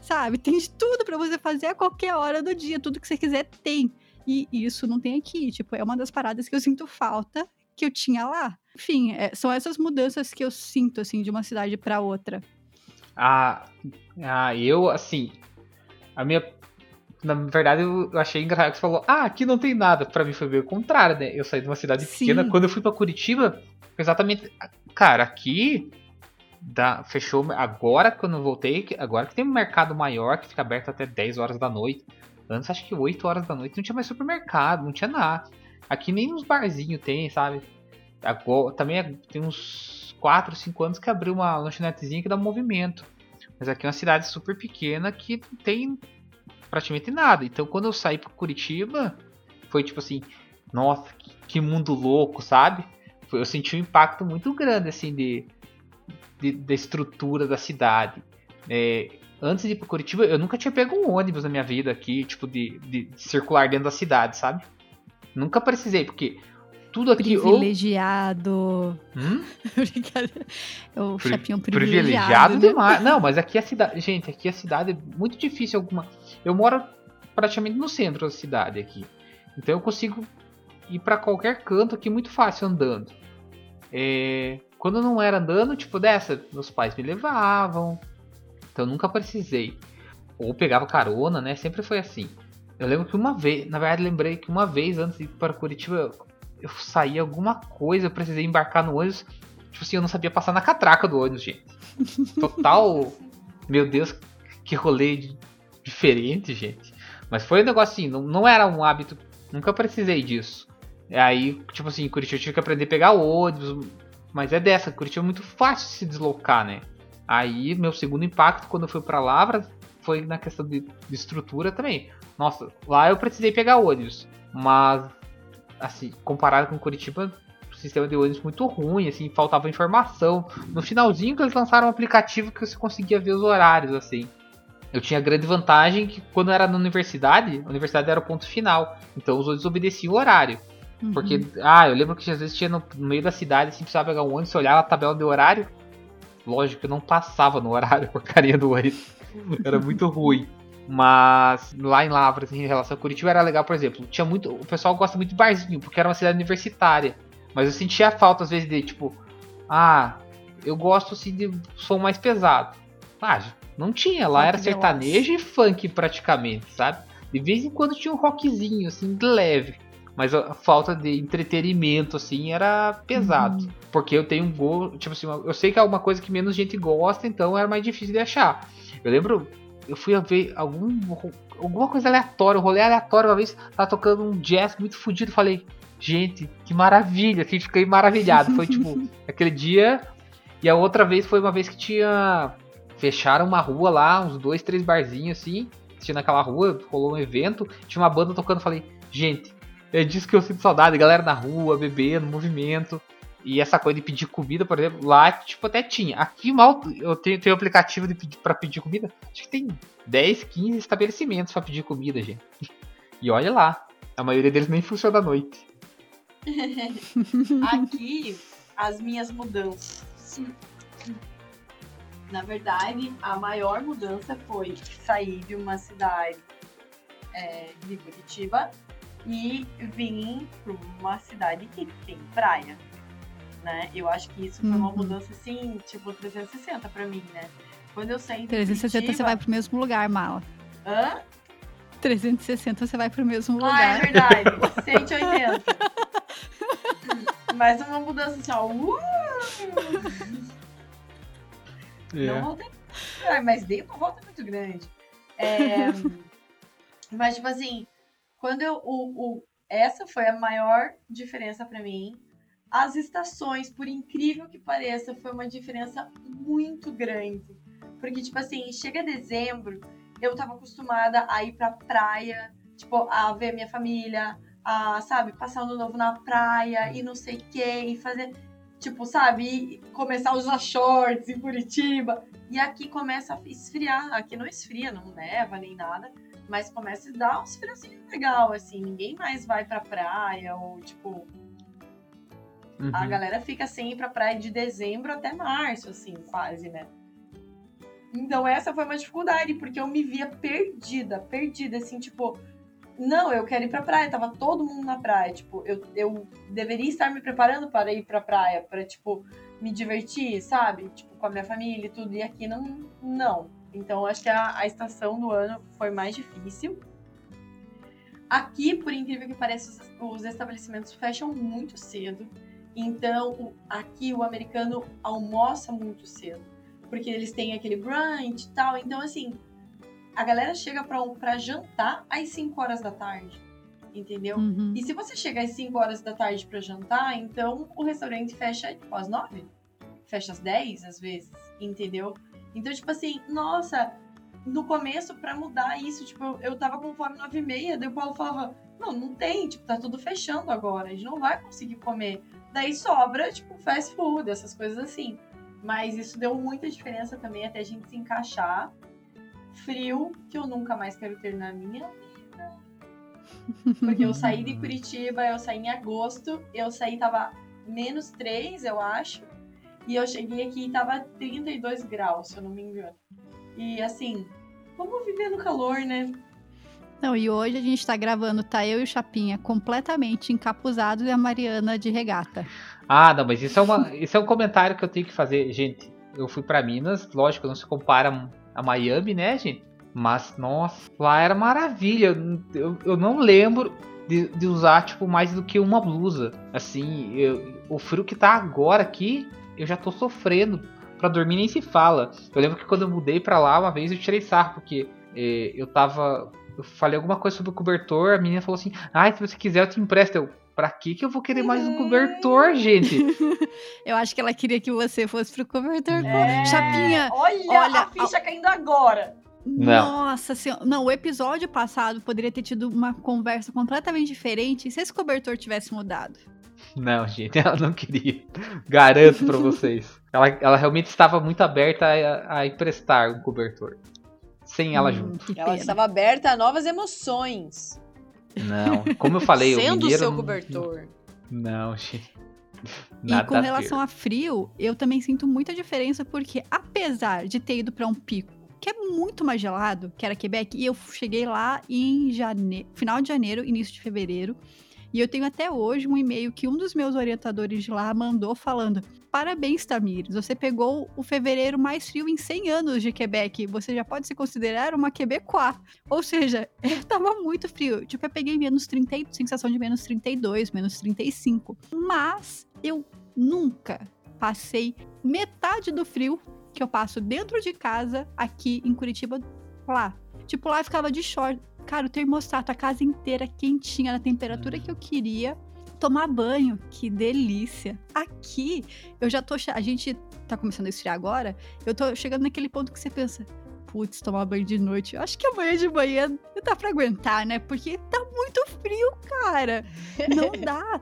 S1: Sabe? Tem de tudo para você fazer a qualquer hora do dia. Tudo que você quiser tem. E isso não tem aqui. Tipo, é uma das paradas que eu sinto falta que eu tinha lá. Enfim, é, são essas mudanças que eu sinto, assim, de uma cidade para outra.
S3: Ah, ah, eu, assim, a minha. Na verdade, eu achei engraçado que você falou, ah, aqui não tem nada. Pra mim foi meio contrário, né? Eu saí de uma cidade Sim. pequena. Quando eu fui pra Curitiba, exatamente. Cara, aqui. Da, fechou agora quando eu voltei, agora que tem um mercado maior que fica aberto até 10 horas da noite. Antes acho que 8 horas da noite não tinha mais supermercado, não tinha nada. Aqui nem nos barzinhos tem, sabe? Agora, também é, tem uns 4, 5 anos que abriu uma lanchonetezinha que dá movimento. Mas aqui é uma cidade super pequena que não tem praticamente nada. Então quando eu saí para Curitiba, foi tipo assim, nossa, que, mundo louco, sabe? Eu senti um impacto muito grande assim de, de da estrutura da cidade. É, antes de ir para Curitiba, eu nunca tinha pego um ônibus na minha vida aqui, tipo de, de circular dentro da cidade, sabe? Nunca precisei, porque tudo aqui.
S1: Privilegiado.
S3: Ou... Hum?
S1: É o Pri chapinho
S3: privilegiado. Privilegiado demais. Não, mas aqui a cidade. Gente, aqui a cidade é muito difícil alguma. Eu moro praticamente no centro da cidade aqui. Então eu consigo ir para qualquer canto aqui muito fácil andando. É... Quando eu não era andando, tipo dessa, meus pais me levavam. Então eu nunca precisei. Ou pegava carona, né? Sempre foi assim. Eu lembro que uma vez, na verdade, lembrei que uma vez antes de ir para Curitiba, eu saí alguma coisa, eu precisei embarcar no ônibus. Tipo assim, eu não sabia passar na catraca do ônibus, gente. Total. meu Deus, que rolê diferente, gente. Mas foi um negócio assim, não, não era um hábito. Nunca precisei disso. Aí, tipo assim, Curitiba eu tive que aprender a pegar ônibus. Mas é dessa, Curitiba é muito fácil se deslocar, né? Aí, meu segundo impacto quando eu fui para Lavras foi na questão de, de estrutura também. Nossa, lá eu precisei pegar ônibus. Mas assim, comparado com Curitiba, o sistema de ônibus muito ruim, assim, faltava informação. No finalzinho que eles lançaram um aplicativo que você conseguia ver os horários, assim. Eu tinha a grande vantagem que quando era na universidade, a universidade era o ponto final. Então os ônibus obedeciam o horário. Uhum. Porque, ah, eu lembro que às vezes tinha no, no, meio da cidade, assim, precisava pegar um ônibus, você olhava a tabela de horário. Lógico que eu não passava no horário, porcaria do ônibus. Era muito ruim. Mas lá em Lavras, em relação a Curitiba, era legal, por exemplo, tinha muito. O pessoal gosta muito de barzinho, porque era uma cidade universitária. Mas eu sentia falta, às vezes, de tipo, ah, eu gosto assim de som mais pesado. Ah, não tinha, lá era sertanejo e funk praticamente, sabe? De vez em quando tinha um rockzinho, assim, de leve. Mas a falta de entretenimento, assim, era pesado. Uhum. Porque eu tenho um gosto, tipo assim, eu sei que é uma coisa que menos gente gosta, então era mais difícil de achar. Eu lembro eu fui ver algum, alguma coisa aleatória, um rolê aleatório uma vez, tava tocando um jazz muito fodido, falei, gente, que maravilha, assim, fiquei maravilhado. Foi tipo, aquele dia, e a outra vez foi uma vez que tinha, fecharam uma rua lá, uns dois, três barzinhos assim, tinha naquela rua, rolou um evento, tinha uma banda tocando, falei, gente, é disso que eu sinto saudade, galera na rua, bebendo, movimento. E essa coisa de pedir comida, por exemplo, lá, tipo, até tinha. Aqui mal eu tenho, tenho aplicativo de pedir, pra pedir comida. Acho que tem 10, 15 estabelecimentos para pedir comida, gente. E olha lá, a maioria deles nem funciona à noite.
S2: Aqui, as minhas mudanças. Na verdade, a maior mudança foi sair de uma cidade é, de Curitiba e vim para uma cidade que tem praia, né? Eu acho que isso foi uma
S1: Uhum.
S2: mudança assim, tipo 360 para mim, né? Quando eu saí de
S1: 360 você
S2: Curitiba...
S1: vai pro mesmo lugar, Mala.
S2: Hã?
S1: 360 você vai pro mesmo
S2: Ah, é
S1: lugar.
S2: verdade. 180. Mas uma mudança assim, ó. Uh!
S3: É.
S2: Não voltei. Ai, mas dei uma volta muito grande. É, mas, tipo assim, quando eu. O, o- essa foi a maior diferença pra mim. As estações, por incrível que pareça, foi uma diferença muito grande. Porque, tipo assim, chega dezembro, eu tava acostumada a ir pra praia, tipo, a ver minha família, a, sabe, passar ano novo na praia e não sei o que, e fazer, tipo, sabe, começar a usar shorts em Curitiba. E aqui começa a esfriar. Aqui não esfria, não neva nem nada. Mas começa a dar uns friozinhos legal, assim. Ninguém mais vai pra praia ou, tipo...
S3: Uhum.
S2: A galera fica sem ir pra praia de dezembro até março, assim, quase, né? Então essa foi uma dificuldade, porque eu me via perdida, perdida, assim, tipo... Não, eu quero ir pra praia, tava todo mundo na praia. Tipo, eu, eu deveria estar me preparando para ir pra praia, para, tipo, me divertir, sabe? Tipo, com a minha família e tudo. E aqui não. não. Então, acho que a, a estação do ano foi mais difícil. Aqui, por incrível que pareça, os, os estabelecimentos fecham muito cedo. Então, aqui o americano almoça muito cedo. Porque eles têm aquele brunch e tal. Então, assim, a galera chega pra, pra jantar às 5 horas da tarde. Entendeu?
S1: Uhum.
S2: E se você chegar às 5 horas da tarde pra jantar, então o restaurante fecha tipo, às 9. Fecha às 10, às vezes, entendeu? Então, tipo assim, nossa, no começo, pra mudar isso, tipo, eu, eu tava com fome 9 e meia, daí o Paulo falava, não, não tem, tipo, tá tudo fechando agora, a gente não vai conseguir comer. Daí sobra, tipo, fast food, essas coisas assim. Mas isso deu muita diferença também até a gente se encaixar. Frio, que eu nunca mais quero ter na minha porque eu saí de Curitiba, eu saí em agosto, eu saí tava menos 3, eu acho. E eu cheguei aqui e tava 32 graus, se eu não me engano. E assim, vamos viver no calor, né?
S1: Não, e hoje a gente tá gravando, tá eu e o Chapinha completamente encapuzados e a Mariana de regata.
S3: Ah, não, mas isso é, uma, isso é um comentário que eu tenho que fazer. Gente, eu fui pra Minas, lógico, não se compara a Miami, né, gente? Mas, nossa, lá era maravilha. Eu, eu não lembro de, de usar, tipo, mais do que uma blusa. Assim, eu- o frio que tá agora aqui, eu já tô sofrendo. Pra dormir nem se fala. Eu lembro que quando eu mudei pra lá, uma vez eu tirei sarro, porque eh, eu tava. Eu falei alguma coisa sobre o cobertor, a menina falou assim: ai, se você quiser eu te empresto. Eu, pra que que eu vou querer mais um cobertor, gente?
S1: Eu acho que ela queria que você fosse pro cobertor.
S2: É,
S1: Chapinha,
S2: Olha,
S1: olha,
S2: a ficha caindo agora.
S3: Não.
S1: Nossa senhora. Não, o episódio passado poderia ter tido uma conversa completamente diferente se esse cobertor tivesse mudado.
S3: Não, gente, ela não queria. Garanto pra vocês. Ela, ela realmente estava muito aberta a, a emprestar um cobertor. Sem ela
S1: Hum,
S3: junto.
S4: Ela estava aberta a novas emoções.
S3: Não, como eu falei, o
S4: sendo o
S3: mineiro
S4: seu
S3: não-
S4: cobertor.
S3: Não, gente.
S1: E
S3: Nada
S1: com
S3: a
S1: relação
S3: ver.
S1: a frio, eu também sinto muita diferença, porque apesar de ter ido pra um pico que é muito mais gelado, que era Quebec, e eu cheguei lá em jane... final de janeiro, início de fevereiro, e eu tenho até hoje um e-mail que um dos meus orientadores de lá mandou falando: Parabéns, Tamires, você pegou o fevereiro mais frio em 100 anos de Quebec, você já pode se considerar uma Quebecois. Ou seja, tava muito frio. Tipo, eu peguei menos 30, e- sensação de menos 32, menos 35. Mas eu nunca passei metade do frio que eu passo dentro de casa aqui em Curitiba lá. Tipo, lá ficava de short. Cara, o termostato, a casa inteira quentinha, na temperatura que eu queria. Tomar banho, que delícia. Aqui, eu já tô. A gente tá começando a esfriar agora. Eu tô chegando naquele ponto que você pensa. Putz, tomar banho de noite. Eu acho que amanhã de manhã não dá pra aguentar, né? Porque tá muito frio, cara. Não dá.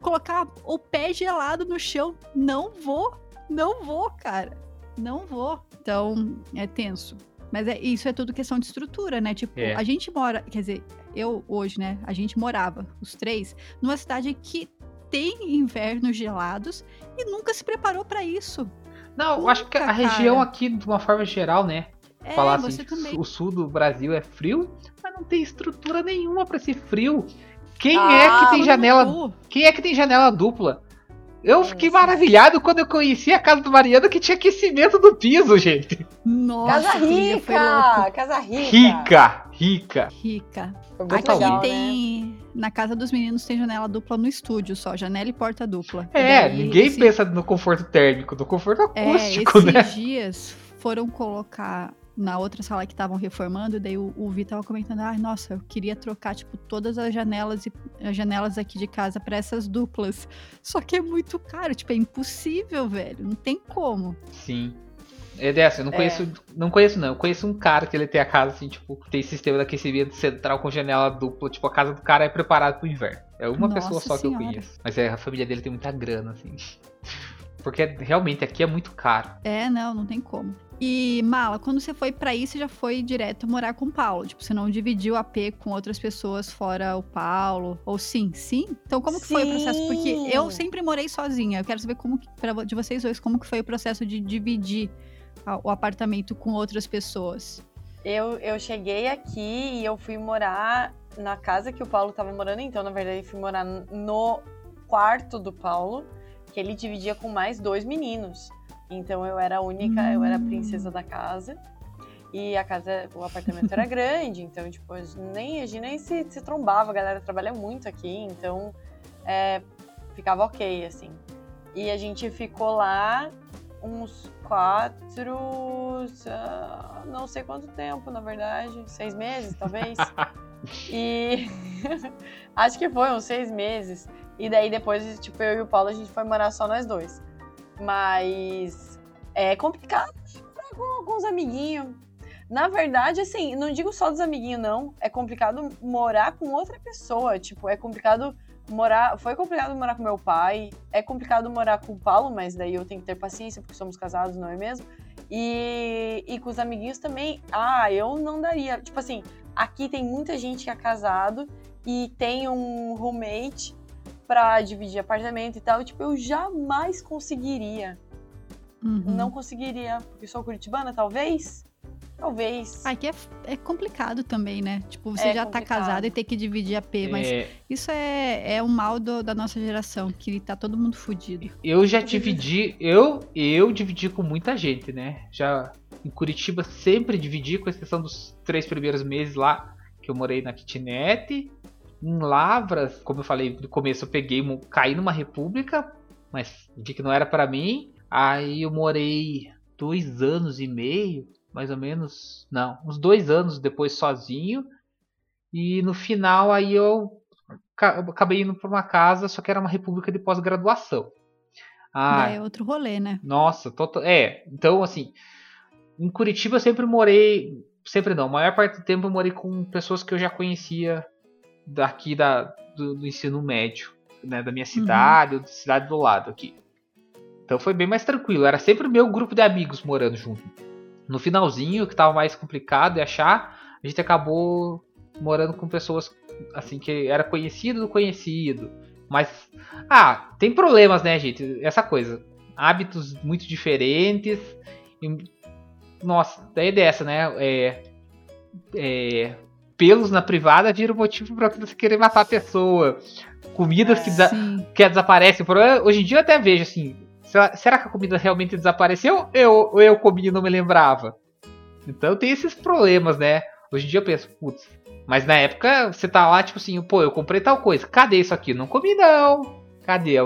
S1: Colocar o pé gelado no chão. Não vou. Não vou, cara. Não vou. Então, é tenso. Mas é, isso é tudo questão de estrutura, né? Tipo,
S3: É.
S1: a gente mora. Quer dizer, eu hoje, né? A gente morava, os três, numa cidade que tem invernos gelados e nunca se preparou pra isso.
S3: Não, eu acho que a
S1: Nunca,
S3: região
S1: cara.
S3: aqui, de uma forma geral, né?
S1: É,
S3: falar
S1: você
S3: assim,
S1: também.
S3: o sul do Brasil é frio, mas não tem estrutura nenhuma pra esse frio. Quem
S2: Ah,
S3: é que tem janela? Quem é que tem janela dupla? Eu fiquei
S2: Nossa.
S3: maravilhado quando eu conheci a casa do Mariano que tinha aquecimento do piso, gente.
S1: Nossa,
S2: Casa rica! Casa rica!
S3: Rica, rica.
S1: Rica. Aqui
S2: legal, né?
S1: tem. Na casa dos meninos tem janela dupla no estúdio só, janela e porta dupla.
S3: É,
S1: daí
S3: ninguém
S1: esse-
S3: pensa no conforto térmico, no conforto
S1: É,
S3: acústico,
S1: esses
S3: né?
S1: dias foram colocar na outra sala que estavam reformando, daí o, o Vi tava comentando, ai, nossa, eu queria trocar, tipo, todas as janelas e as janelas aqui de casa pra essas duplas. Só que é muito caro, tipo, é impossível, velho. Não tem como.
S3: Sim. É dessa, eu não
S2: É.
S3: conheço. Não conheço, não. Eu conheço um cara que ele tem a casa assim, tipo, tem sistema de aquecimento central com janela dupla. Tipo, a casa do cara é preparada pro inverno. É uma
S1: Nossa
S3: pessoa só que eu
S1: Senhora.
S3: conheço. Mas é, a família dele tem muita grana, assim. Porque realmente aqui é muito caro.
S1: É, não, não tem como. E, Mala, quando você foi pra aí, você já foi direto morar com o Paulo. Tipo, você não dividiu a AP com outras pessoas fora o Paulo. Ou sim? Sim? Então, como que foi o processo? Porque eu sempre morei sozinha. Eu quero saber como que, pra, de vocês dois, como que foi o processo de dividir a- o apartamento com outras pessoas.
S2: Eu, eu cheguei aqui e eu fui morar na casa que o Paulo tava morando, então, na verdade, eu fui morar no quarto do Paulo, que ele dividia com mais dois meninos. Então eu era a única, eu era a princesa da casa. E a casa, o apartamento era grande, então, tipo, a gente nem, a gente nem se, se trombava, a galera trabalha muito aqui, então é, ficava ok, assim. E a gente ficou lá uns quatro. ah, não sei quanto tempo, na verdade. Seis meses, talvez. e. acho que foi uns seis meses. E daí depois, tipo, eu e o Paulo, a gente foi morar só nós dois. Mas é complicado com alguns amiguinhos. Na verdade, assim, não digo só dos amiguinhos, não. É complicado morar com outra pessoa. Tipo, é complicado morar. Foi complicado morar com meu pai. É complicado morar com o Paulo, mas daí eu tenho que ter paciência, porque somos casados, não é mesmo? E, e com os amiguinhos também. Ah, eu não daria. Tipo assim, aqui tem muita gente que é casado e tem um roommate pra dividir apartamento e tal. Tipo, eu jamais conseguiria.
S1: Uhum.
S2: Não conseguiria, porque sou curitibana, talvez? Talvez.
S1: Aqui é, é complicado também, né? Tipo, você
S2: É
S1: já tá
S2: complicado.
S1: casado e ter que dividir a P, mas
S3: É,
S1: isso é, é o mal do- da nossa geração, que tá todo mundo fudido.
S3: eu já dividi. Eu, eu dividi com muita gente, né? Já em Curitiba sempre dividi, com exceção dos três primeiros meses lá que eu morei na kitnet. Em Lavras, como eu falei no começo, eu peguei, caí numa república, mas vi que não era pra mim. Aí eu morei dois anos e meio, mais ou menos, não, uns dois anos depois sozinho. E no final aí eu ca- acabei indo pra uma casa, só que era uma república de pós-graduação. Ah,
S1: é outro rolê, né?
S3: nossa, total, é. Então, assim, em Curitiba eu sempre morei, sempre não, a maior parte do tempo eu morei com pessoas que eu já conhecia daqui da, do, do ensino médio, né, da minha cidade ou da cidade do lado aqui. Então foi bem mais tranquilo, era sempre o meu grupo de amigos morando junto. No finalzinho, que tava mais complicado de achar, a gente acabou morando com pessoas assim que era conhecido do conhecido. Mas ah, tem problemas, né, gente? Essa coisa. Hábitos muito diferentes. E, nossa, daí dessa, né? É, é, pelos na privada viram motivo pra você querer matar a pessoa. Comidas que, desa-
S1: Sim.
S3: que desaparecem. Por- Hoje em dia eu até vejo assim. Será, que a comida realmente desapareceu? Eu, ou eu comi e não me lembrava? Então tem esses problemas, né? Hoje em dia eu penso, putz, mas na época você tá lá, tipo assim, pô, eu comprei tal coisa, cadê isso aqui? Não comi não. Cadê?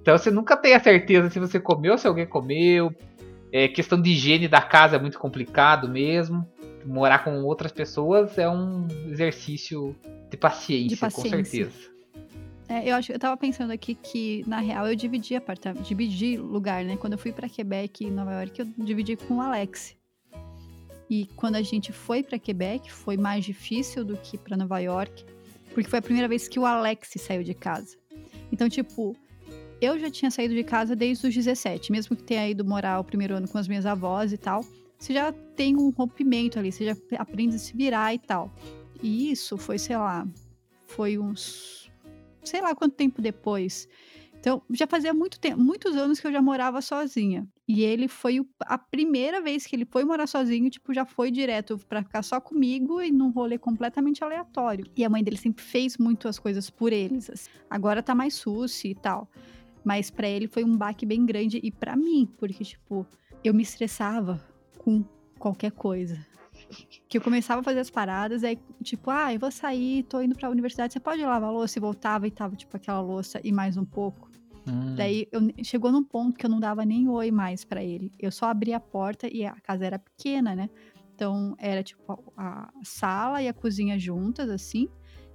S3: Então você nunca tem a certeza se você comeu se alguém comeu. É, questão de higiene da casa é muito complicado mesmo. Morar com outras pessoas é um exercício de paciência,
S1: De
S3: com
S1: paciência.
S3: certeza.
S1: É, eu, acho, eu tava pensando aqui que, na real, eu dividi apartamento, dividi lugar, né? Quando eu fui pra Quebec e Nova York, eu dividi com o Alex. E quando a gente foi pra Quebec, foi mais difícil do que pra Nova York, porque foi a primeira vez que o Alex saiu de casa. Então, tipo, eu já tinha saído de casa desde os 17, mesmo que tenha ido morar o primeiro ano com as minhas avós e tal. Você já tem um rompimento ali, você já aprende a se virar e tal. E isso foi, sei lá, foi uns sei lá quanto tempo depois. Então, já fazia muito tempo, muitos anos que eu já morava sozinha. E ele foi o- a primeira vez que ele foi morar sozinho, tipo, já foi direto pra ficar só comigo e num rolê completamente aleatório. E a mãe dele sempre fez muito as coisas por eles. assim. Agora tá mais suci e tal. Mas pra ele foi um baque bem grande e pra mim, porque, tipo, eu me estressava com qualquer coisa. Que eu começava a fazer as paradas, aí, tipo, ah, eu vou sair, tô indo pra universidade, você pode lavar a louça? E voltava e tava, tipo, aquela louça e mais um pouco.
S3: Hum.
S1: Daí eu, chegou num ponto que eu não dava nem oi mais pra ele. Eu só abria a porta e a casa era pequena, né? Então era tipo a, a sala e a cozinha juntas, assim.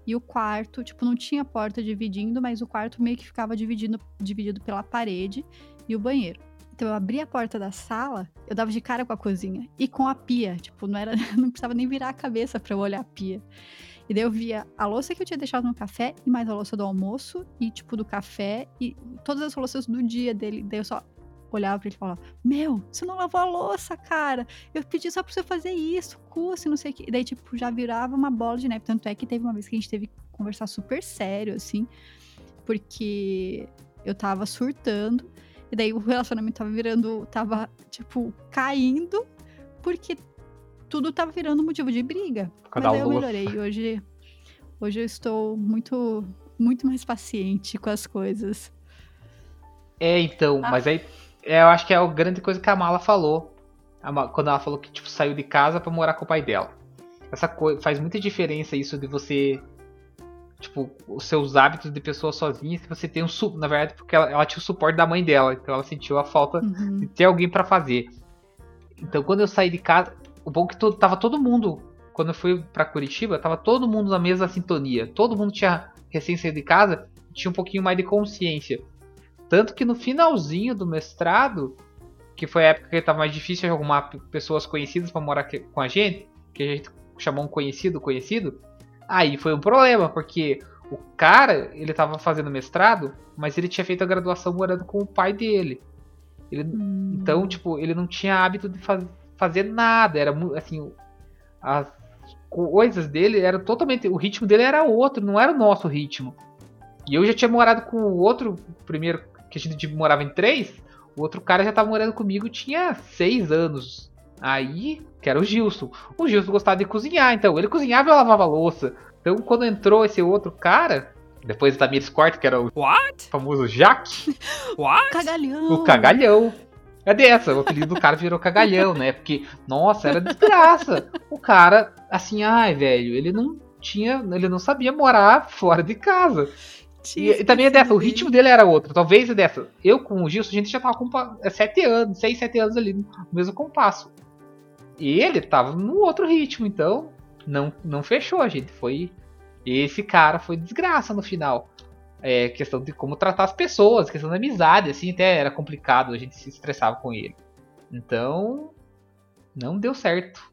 S1: E o quarto, tipo, não tinha porta dividindo, mas o quarto meio que ficava dividido, dividido pela parede e o banheiro. Então eu abria a porta da sala, eu dava de cara com a cozinha e com a pia. Tipo, não era, não precisava nem virar a cabeça pra eu olhar a pia. E daí eu via a louça que eu tinha deixado no café e mais a louça do almoço e, tipo, do café e todas as louças do dia dele. Daí eu só olhava pra ele e falava: Meu, você não lavou a louça, cara. Eu pedi só pra você fazer isso, custa, não sei o que. E daí, tipo, já virava uma bola de neve. Tanto é que teve uma vez que a gente teve que conversar super sério, assim, porque eu tava surtando. E daí o relacionamento tava virando, tava, tipo, caindo, porque tudo tava virando motivo de briga.
S3: Por
S1: Mas daí eu melhorei. Hoje, hoje eu estou muito, muito mais paciente com as coisas.
S3: É, então,
S2: Ah.
S3: mas aí eu acho que é a grande coisa que a Mala falou. Quando ela falou que tipo, saiu de casa pra morar com o pai dela. Essa coisa faz muita diferença isso de você. Tipo, os seus hábitos de pessoa sozinha, se você tem um su- Na verdade, porque ela, ela tinha o suporte da mãe dela, então ela sentiu a falta
S1: Uhum.
S3: de ter alguém pra fazer. Então quando eu saí de casa, o bom é que to- tava todo mundo, quando eu fui pra Curitiba, tava todo mundo na mesma sintonia. Todo mundo tinha recém saído de casa, tinha um pouquinho mais de consciência. Tanto que no finalzinho do mestrado, que foi a época que tava mais difícil arrumar pessoas conhecidas pra morar com a gente, que a gente chamou um conhecido conhecido, aí foi um problema, porque o cara, ele tava fazendo mestrado, mas ele tinha feito a graduação morando com o pai dele. Ele,
S1: Hum.
S3: então, tipo, ele não tinha hábito de faz- fazer nada. Era assim, as coisas dele era totalmente. O ritmo dele era outro, não era o nosso ritmo. E eu já tinha morado com o outro, primeiro que a gente morava em três, o outro cara já tava morando comigo tinha seis anos. Aí, que era o Gilson. O Gilson gostava de cozinhar, então ele cozinhava e eu lavava a louça. Então, quando entrou esse outro cara, depois da Tamires Corte, que era o
S5: What?
S3: famoso Jaque,
S5: What?
S1: Cagalhão!
S3: o cagalhão. É dessa, o apelido do cara virou cagalhão, né? Porque, nossa, era desgraça. O cara, assim, ai, velho, ele não tinha, ele não sabia morar fora de casa. E, e também é dessa, o ritmo dele era outro. Talvez é dessa. Eu com o Gilson, a gente já tava com pa- é, sete anos, seis, sete anos ali no mesmo compasso. E ele tava num outro ritmo, então não, não fechou, a gente. Foi. Esse cara foi desgraça no final. É questão de como tratar as pessoas, questão da amizade, assim, até era complicado, a gente se estressava com ele. Então, não deu certo.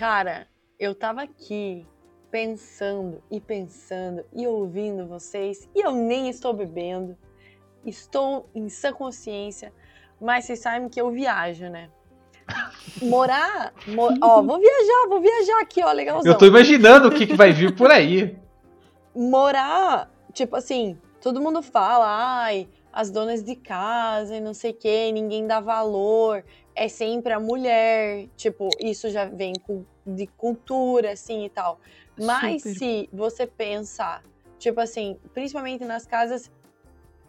S2: Cara, eu tava aqui pensando e pensando e ouvindo vocês e eu nem estou bebendo. Estou em sã consciência, mas vocês sabem que eu viajo, né? Morar, mo- ó, vou viajar, vou viajar aqui, ó, legalzão.
S3: Eu tô imaginando o que, que vai vir por aí.
S2: morar, tipo assim, todo mundo fala, ai, as donas de casa e não sei o que, ninguém dá valor, é sempre a mulher, tipo, isso já vem de cultura, assim e tal. Mas
S1: Super.
S2: se você pensar, tipo assim, principalmente nas casas,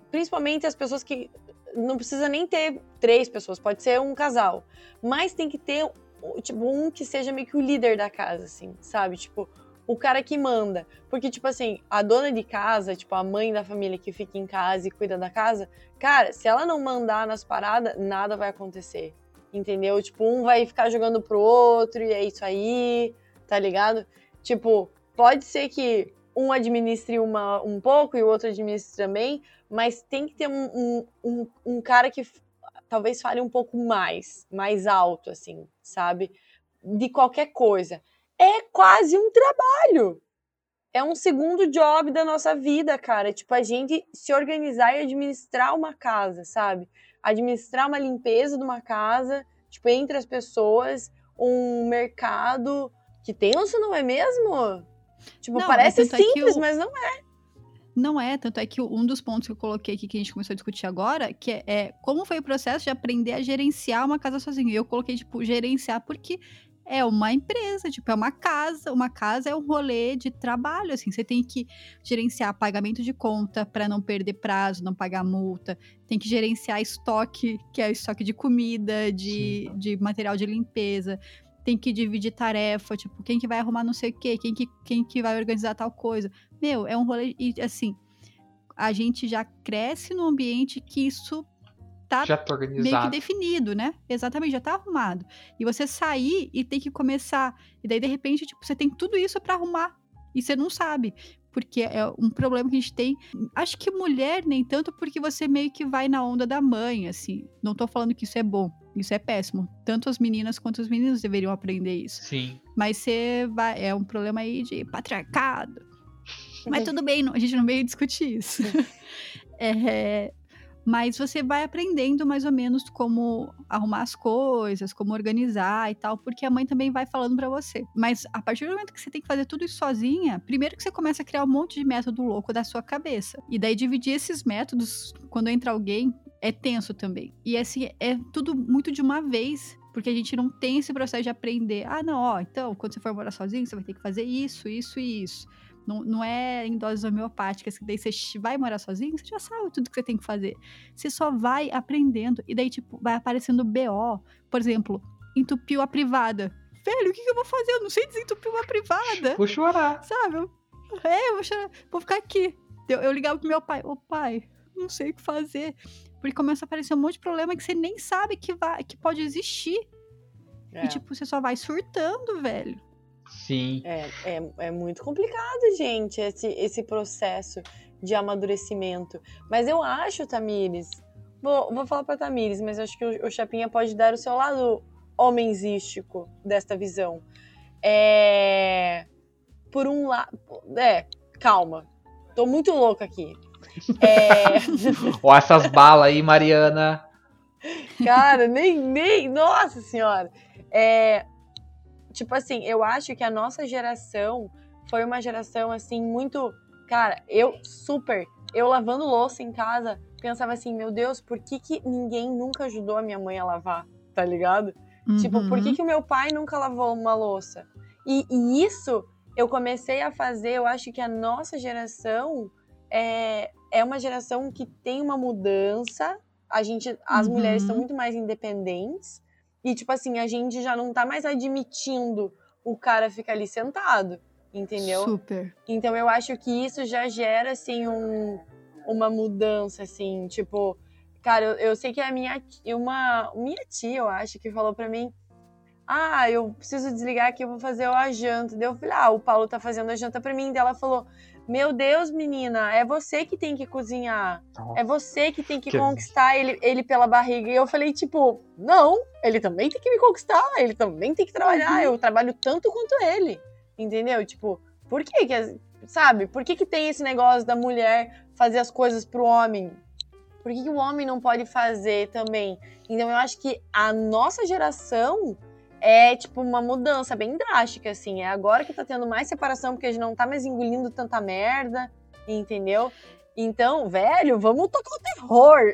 S2: principalmente as pessoas que não precisa nem ter três pessoas, pode ser um casal, mas tem que ter tipo um que seja meio que o líder da casa, assim, sabe? Tipo, o cara que manda. Porque, tipo assim, a dona de casa, tipo, a mãe da família que fica em casa e cuida da casa, cara, se ela não mandar nas paradas, nada vai acontecer. Entendeu? Tipo, um vai ficar jogando pro outro e é isso aí, tá ligado? Tipo, pode ser que um administre uma, um pouco e o outro administre também, mas tem que ter um, um, um, um cara que talvez fale um pouco mais, mais alto, assim, sabe? De qualquer coisa. É quase um trabalho. É um segundo job da nossa vida, cara. Tipo, a gente se organizar e administrar uma casa, sabe? Administrar uma limpeza de uma casa, tipo, entre as pessoas, um mercado que tenso, não é mesmo? Tipo,
S1: Não,
S2: parece
S1: é é
S2: simples,
S1: o-
S2: mas não é.
S1: Não é, tanto é que um dos pontos que eu coloquei aqui que a gente começou a discutir agora, que é, é como foi o processo de aprender a gerenciar uma casa sozinho. E eu coloquei, tipo, gerenciar porque é uma empresa, tipo, é uma casa. Uma casa é um rolê de trabalho, assim. Você tem que gerenciar pagamento de conta para não perder prazo, não pagar multa. Tem que gerenciar estoque, que é estoque de comida, de, de material de limpeza. Tem que dividir tarefa, tipo, quem que vai arrumar não sei o quê, quem que, quem que vai organizar tal coisa. Meu, é um rolê. E assim, a gente já cresce num ambiente que isso tá
S3: Já tá
S1: meio que definido, né? Exatamente, já tá arrumado. E você sair e tem que começar. E daí, de repente, tipo, você tem tudo isso pra arrumar. E você não sabe. Porque é um problema que a gente tem. Acho que mulher nem tanto, porque você meio que vai na onda da mãe, assim. Não tô falando que isso é bom. Isso é péssimo. Tanto as meninas quanto os meninos deveriam aprender isso.
S3: Sim.
S1: Mas você vai. É um problema aí de patriarcado. Mas tudo bem, não- a gente não veio discutir isso. É, mas você vai aprendendo mais ou menos como arrumar as coisas, como organizar e tal, porque a mãe também vai falando pra você. Mas a partir do momento que você tem que fazer tudo isso sozinha, primeiro que você começa a criar um monte de método louco da sua cabeça. E daí dividir esses métodos quando entra alguém é tenso também. E assim, é tudo muito de uma vez. Porque a gente não tem esse processo de aprender. Ah, não, ó, então, quando você for morar sozinho, você vai ter que fazer isso, isso e isso. Não, não é em doses homeopáticas, que daí você vai morar sozinho, você já sabe tudo que você tem que fazer. Você só vai aprendendo. E daí, tipo, vai aparecendo BO. Por exemplo, entupiu a privada. Velho, o que, que eu vou fazer? Eu não sei desentupir uma privada.
S3: Vou chorar.
S1: Sabe? Eu- É, eu vou, chorar, vou ficar aqui. Eu, eu ligava pro meu pai, ô pai, não sei o que fazer. Porque começa a aparecer um monte de problema que você nem sabe que, vai, que pode existir.
S2: É,
S1: E, tipo, você só vai surtando, velho.
S3: Sim.
S2: é, é, é muito complicado, gente, esse, esse processo de amadurecimento. Mas eu acho, Tamires, vou, vou falar pra Tamires, mas acho que o, o Chapinha pode dar o seu lado homenzístico desta visão. É. Por um lado. É, calma. Tô muito louca aqui. É.
S3: Ó, essas balas aí, Mariana.
S2: Cara, nem, nem. Nossa Senhora! É, tipo assim, eu acho que a nossa geração foi uma geração, assim, muito. Cara, eu super. Eu lavando louça em casa, pensava assim: meu Deus, por que, que ninguém nunca ajudou a minha mãe a lavar? Tá ligado? Tipo, por que,
S1: Uhum.
S2: que o meu pai nunca lavou uma louça? E, e isso eu comecei a fazer, eu acho que a nossa geração é, é uma geração que tem uma mudança. A gente, as
S1: Uhum.
S2: mulheres são muito mais independentes. E, tipo assim, a gente já não tá mais admitindo o cara ficar ali sentado. Entendeu?
S1: Super.
S2: Então eu acho que isso já gera, assim, um, uma mudança, assim, tipo, cara, eu, eu sei que a minha uma minha tia, eu acho, que falou pra mim, ah, eu preciso desligar aqui, eu vou fazer a janta. Daí eu falei, ah, o Paulo tá fazendo a janta pra mim. Daí ela falou, meu Deus, menina, é você que tem que cozinhar. É você que tem que
S3: Que-
S2: conquistar ele, ele pela barriga. E eu falei, tipo, não, ele também tem que me conquistar, ele também tem que trabalhar.
S1: Uhum.
S2: Eu trabalho tanto quanto ele. Entendeu? Tipo, por que que, sabe? Por que que tem esse negócio da mulher fazer as coisas pro homem? Por que, que o homem não pode fazer também? Então eu acho que a nossa geração é tipo uma mudança bem drástica, assim. É agora que tá tendo mais separação, porque a gente não tá mais engolindo tanta merda, entendeu? Então, velho, vamos tocar o terror.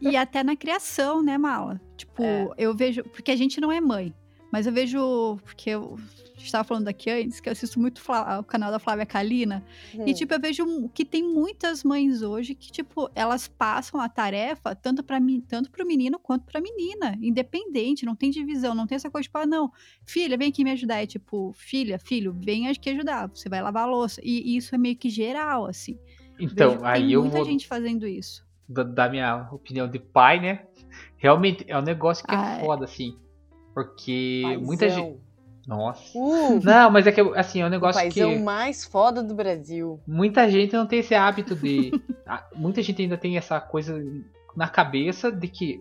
S1: E até na criação, né, Mala? Tipo,
S2: É.
S1: eu vejo. Porque a gente não é mãe. Mas eu vejo. Porque eu estava falando aqui antes, que eu assisto muito o canal da Flávia Kalina.
S2: Hum.
S1: E, tipo, eu vejo que tem muitas mães hoje que, tipo, elas passam a tarefa tanto para mim, tanto pro menino quanto pra menina. Independente, não tem divisão, não tem essa coisa, tipo, ah, não, filha, vem aqui me ajudar. É tipo, filha, filho, vem aqui ajudar. Você vai lavar a louça. E, e isso é meio que geral, assim.
S3: Então,
S1: Vejo
S3: aí
S1: tem
S3: eu
S1: muita
S3: vou
S1: gente fazendo isso.
S3: da- dar minha opinião de pai, né? Realmente é um negócio que
S1: Ah,
S3: é
S1: é.
S3: foda, assim. Porque muita
S2: Paizão.
S3: gente. Nossa.
S2: Uh,
S3: Não, mas é que, assim, é um
S2: o
S3: negócio
S2: paizão
S3: que
S2: mais foda do Brasil.
S3: muita gente não tem esse hábito de. Muita gente ainda tem essa coisa na cabeça de que.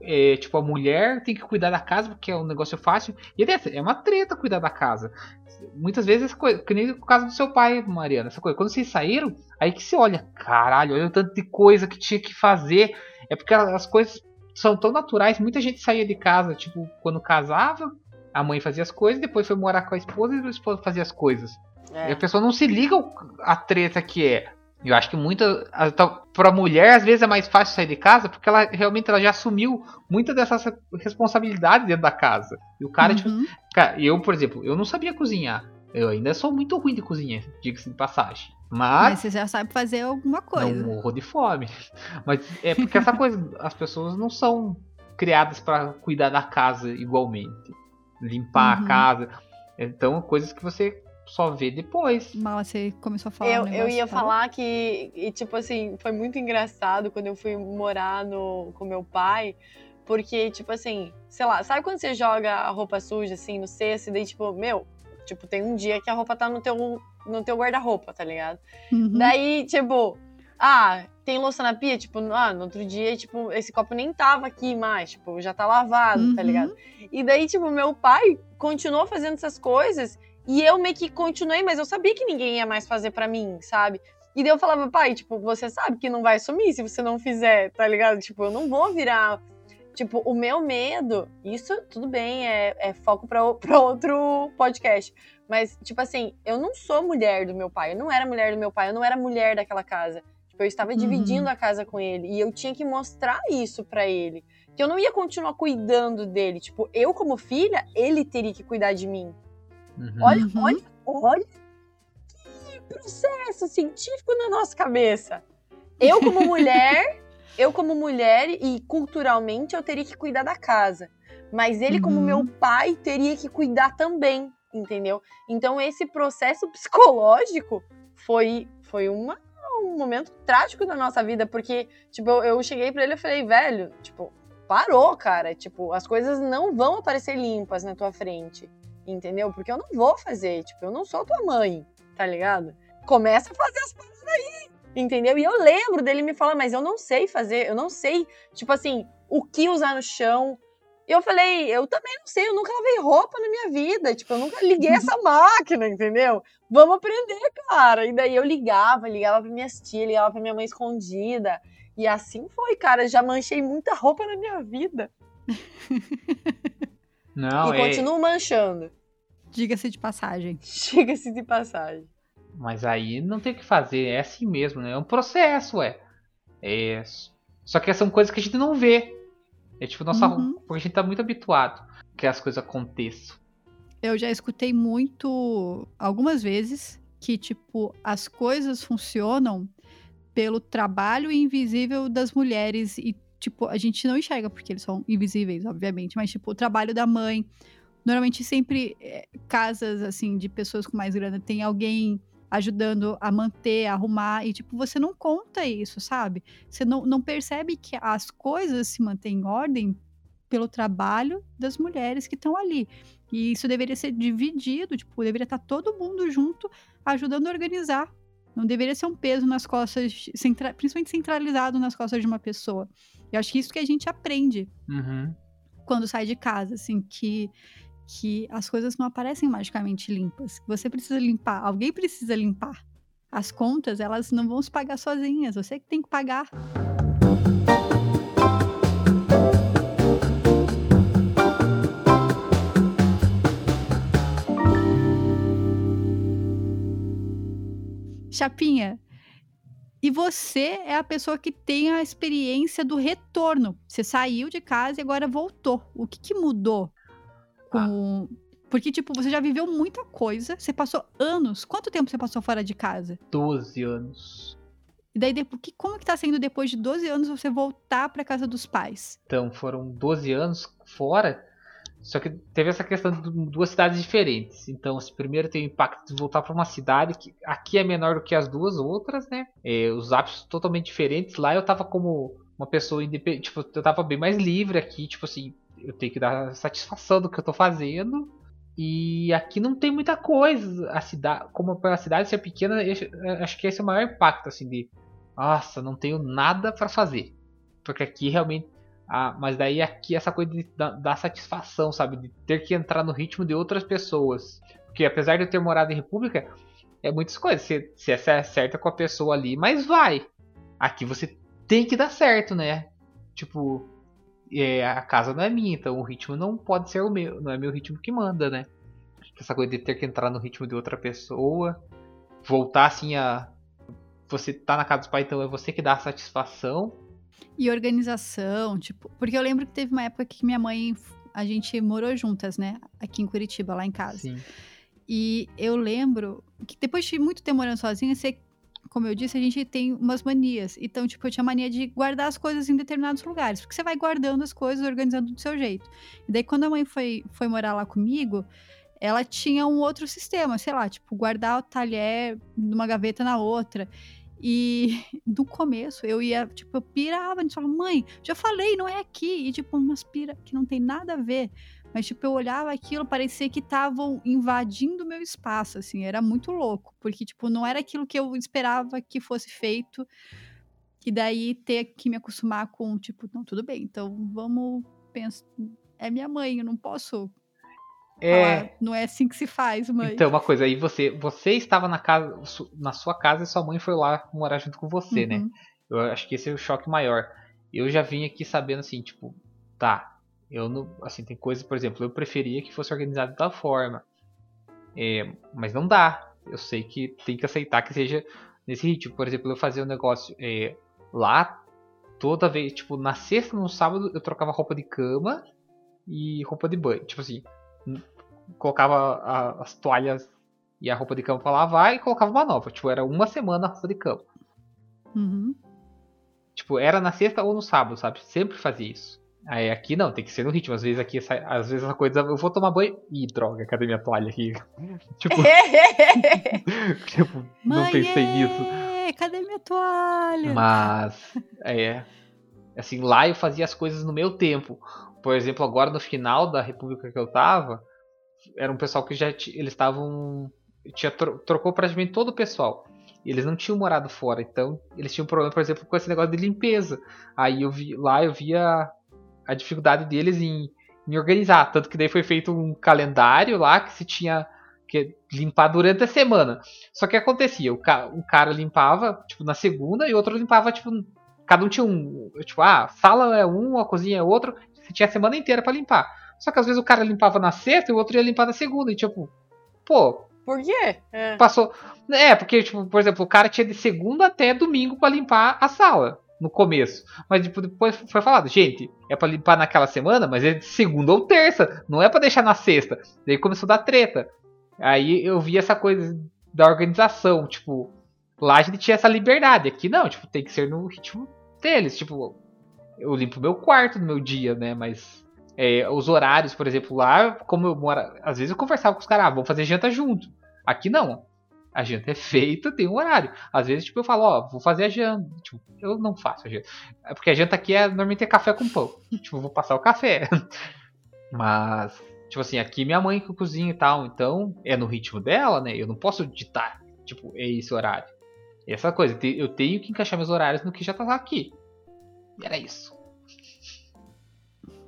S3: é, tipo, a mulher tem que cuidar da casa porque é um negócio fácil. E é é uma treta cuidar da casa. Muitas vezes, que nem o caso do seu pai, Mariana, essa coisa. Quando vocês saíram, aí que você olha, caralho, olha o tanto de coisa que tinha que fazer. É porque as coisas são tão naturais. Muita gente saía de casa, tipo, quando casava, a mãe fazia as coisas, depois foi morar com a esposa e a esposa fazia as coisas.
S2: É.
S3: E a pessoa não se liga a treta que é. Eu acho que muita. Pra mulher, às vezes é mais fácil sair de casa porque ela realmente ela já assumiu muitas dessas responsabilidades dentro da casa. E o cara, tipo,
S1: Uhum.
S3: Cara, eu, por exemplo, eu não sabia cozinhar. Eu ainda sou muito ruim de cozinhar, diga-se de passagem.
S1: Mas
S3: Mas
S1: você já sabe fazer alguma coisa.
S3: não morro de fome. Mas é porque essa coisa, as pessoas não são criadas para cuidar da casa igualmente. Limpar
S1: Uhum.
S3: a casa. Então, coisas que você só vê depois.
S1: Mal você começou a falar.
S2: Eu,
S1: um
S2: eu ia
S1: falou?
S2: falar que, e, tipo assim, foi muito engraçado quando eu fui morar no, com meu pai, porque, tipo assim, sei lá, sabe quando você joga a roupa suja, assim, no cesto, e daí, tipo, meu, tipo, tem um dia que a roupa tá no teu, no teu guarda-roupa, tá ligado?
S1: Uhum.
S2: Daí, tipo, ah, tem louça na pia? Tipo, ah, no outro dia, tipo, esse copo nem tava aqui mais, tipo, já tá lavado, tá
S1: Uhum.
S2: ligado? E daí, tipo, meu pai continuou fazendo essas coisas e eu meio que continuei, mas eu sabia que ninguém ia mais fazer pra mim, sabe? E daí eu falava, pai, tipo, você sabe que não vai sumir se você não fizer, tá ligado? Tipo, eu não vou virar. Tipo, o meu medo, isso tudo bem, é, é foco pra outro podcast. Mas, tipo assim, eu não sou mulher do meu pai, eu não era mulher do meu pai, eu não era mulher daquela casa. Tipo, eu estava
S1: Uhum.
S2: dividindo a casa com ele e eu tinha que mostrar isso pra ele. Que eu não ia continuar cuidando dele. Tipo, eu como filha, ele teria que cuidar de mim.
S3: Uhum.
S2: Olha,
S1: Uhum.
S2: olha, olha que processo científico na nossa cabeça. Eu como mulher, eu como mulher e culturalmente eu teria que cuidar da casa. Mas ele como
S1: Uhum.
S2: meu pai teria que cuidar também, entendeu? Então esse processo psicológico foi foi uma um momento trágico da nossa vida, porque tipo eu, eu cheguei pra ele e falei, velho, tipo, parou, cara, tipo, as coisas não vão aparecer limpas na tua frente entendeu? Porque eu não vou fazer, tipo, eu não sou tua mãe, tá ligado? Começa a fazer as paradas aí, entendeu? E eu lembro dele me falar, mas eu não sei fazer, eu não sei, tipo assim, o que usar no chão. E eu falei, eu também não sei, eu nunca lavei roupa na minha vida, tipo, eu nunca liguei essa máquina, entendeu? Vamos aprender, cara. E daí eu ligava, ligava pra minhas tias, ligava pra minha mãe escondida. E assim foi, cara, já manchei muita roupa na minha vida.
S3: Não,
S2: e
S3: é.
S2: continuo manchando.
S1: Diga-se de passagem.
S2: Chega-se de passagem.
S3: Mas aí não tem o que fazer, é assim mesmo, né? É um processo, ué. É. Só que são coisas que a gente não vê. É tipo, nossa,
S1: Uhum.
S3: porque a gente tá muito habituado que as coisas aconteçam.
S1: Eu já escutei muito, algumas vezes, que, tipo, as coisas funcionam pelo trabalho invisível das mulheres e, tipo, a gente não enxerga porque eles são invisíveis, obviamente, mas, tipo, o trabalho da mãe. Normalmente, sempre, é, casas, assim, de pessoas com mais grana, tem alguém ajudando a manter, a arrumar, e, tipo, você não conta isso, sabe? Você não, não percebe que as coisas se mantêm em ordem pelo trabalho das mulheres que estão ali. E isso deveria ser dividido, tipo, deveria estar todo mundo junto ajudando a organizar. Não deveria ser um peso nas costas, centra- principalmente centralizado nas costas de uma pessoa. Eu acho que isso que a gente aprende
S3: Uhum.
S1: quando sai de casa, assim, que, que as coisas não aparecem magicamente limpas. Você precisa limpar, alguém precisa limpar. As contas, elas não vão se pagar sozinhas, você que tem que pagar. Chapinha, e você é a pessoa que tem a experiência do retorno. Você saiu de casa e agora voltou. O que, que mudou? Com... Porque, tipo, você já viveu muita coisa. Você passou anos. Quanto tempo você passou fora de casa?
S3: 12 anos.
S1: E daí, que, como que tá sendo depois de 12 anos você voltar pra casa dos pais?
S3: Então foram 12 anos fora. Só que teve essa questão de duas cidades diferentes. Então, assim, primeiro tem o impacto de voltar para uma cidade que aqui é menor do que as duas outras, né? É, os hábitos totalmente diferentes. Lá eu tava como uma pessoa independente. Tipo, eu tava bem mais livre aqui. Tipo assim, eu tenho que dar satisfação do que eu tô fazendo. E aqui não tem muita coisa. A cidade, como a cidade ser pequena, acho que esse é o maior impacto, assim, de nossa, não tenho nada para fazer. Porque aqui realmente ah, mas daí aqui essa coisa de, da, da, satisfação, sabe? De ter que entrar no ritmo de outras pessoas. Porque apesar de eu ter morado em República, é muitas coisas. Você, você acerta com a pessoa ali, mas vai. Aqui você tem que dar certo, né? Tipo, é, a casa não é minha, então o ritmo não pode ser o meu, não é meu ritmo que manda, né? Essa coisa de ter que entrar no ritmo de outra pessoa, voltar assim a. Você tá na casa dos pais, então é você que dá a satisfação.
S1: E organização, tipo. Porque eu lembro que teve uma época que minha mãe. A gente morou juntas, né? Aqui em Curitiba, lá em casa.
S3: Sim.
S1: E eu lembro que depois de muito tempo morando sozinha, você, como eu disse, a gente tem umas manias. Então, tipo, eu tinha mania de guardar as coisas em determinados lugares. Porque você vai guardando as coisas, organizando do seu jeito. E daí, quando a mãe foi, foi morar lá comigo, ela tinha um outro sistema, sei lá, tipo, guardar o talher numa gaveta na outra. E no começo eu ia, tipo, eu pirava, a gente falava, mãe, já falei, não é aqui. E tipo, umas pira que não tem nada a ver. Mas, tipo, eu olhava aquilo, parecia que estavam invadindo o meu espaço, assim, era muito louco. Porque, tipo, não era aquilo que eu esperava que fosse feito. E daí ter que me acostumar com, tipo, não, tudo bem, então vamos pensar. É minha mãe, eu não posso
S3: É.
S1: falar, não é assim que se faz, mãe.
S3: Então, uma coisa, aí você, você estava na casa, na sua casa e sua mãe foi lá morar junto com você, né?
S1: Uhum.
S3: Eu acho que esse é o choque maior. Eu já vim aqui sabendo assim, tipo, tá, eu não, assim, tem coisas, por exemplo, eu preferia que fosse organizado tal forma. É, mas não dá. Eu sei que tem que aceitar que seja nesse ritmo. Por exemplo, eu fazia um negócio é, lá, toda vez, tipo, na sexta, no sábado, eu trocava roupa de cama e roupa de banho. Tipo assim, colocava a- as toalhas e a roupa de cama pra lavar e colocava uma nova. Tipo, era uma semana a roupa de cama.
S1: Uhum.
S3: Tipo, era na sexta ou no sábado, sabe? Sempre fazia isso. Aí aqui não, tem que ser no ritmo. Às vezes aqui, às vezes essa coisa, eu vou tomar banho. Ih, droga, cadê minha toalha aqui? tipo, tipo, não
S1: Mãe,
S3: pensei nisso.
S1: ê, Cadê minha toalha?
S3: Mas, é. Assim, lá eu fazia as coisas no meu tempo. Por exemplo, agora no final da república que eu tava, era um pessoal que já eles estavam. Tinha, tro- trocou praticamente todo o pessoal. Eles não tinham morado fora, então eles tinham problema, por exemplo, com esse negócio de limpeza. Aí eu vi lá eu via a dificuldade deles em, em organizar. Tanto que daí foi feito um calendário lá que se tinha que limpar durante a semana. Só que acontecia, o, ca um cara limpava, tipo, na segunda e o outro limpava, tipo, cada um tinha um, tipo, ah, a sala é um, a cozinha é outro, você tinha a semana inteira pra limpar. Só que às vezes o cara limpava na sexta e o outro ia limpar na segunda, e tipo, pô,
S2: Por quê? É.
S3: passou. É, porque, tipo, por exemplo, o cara tinha de segunda até domingo pra limpar a sala. No começo. Mas depois foi falado, gente, é pra limpar naquela semana, mas é de segunda ou terça. Não é pra deixar na sexta. Daí começou a dar treta. Aí eu vi essa coisa da organização. Tipo, lá a gente tinha essa liberdade. Aqui não, tipo, tem que ser no ritmo deles. Tipo, eu limpo meu quarto no meu dia, né? Mas é, os horários, por exemplo, lá, como eu moro. Às vezes eu conversava com os caras, ah, vamos fazer janta junto. Aqui não. A janta é feita, tem um horário. Às vezes, tipo, eu falo, ó, vou fazer a janta. Tipo, eu não faço a janta. É porque a janta aqui é normalmente é café com pão. tipo, vou passar o café. Mas, tipo assim, aqui minha mãe que cozinha e tal, então é no ritmo dela, né? Eu não posso ditar, tipo, é esse horário. Essa coisa, eu tenho que encaixar meus horários no que já tá aqui. E era isso.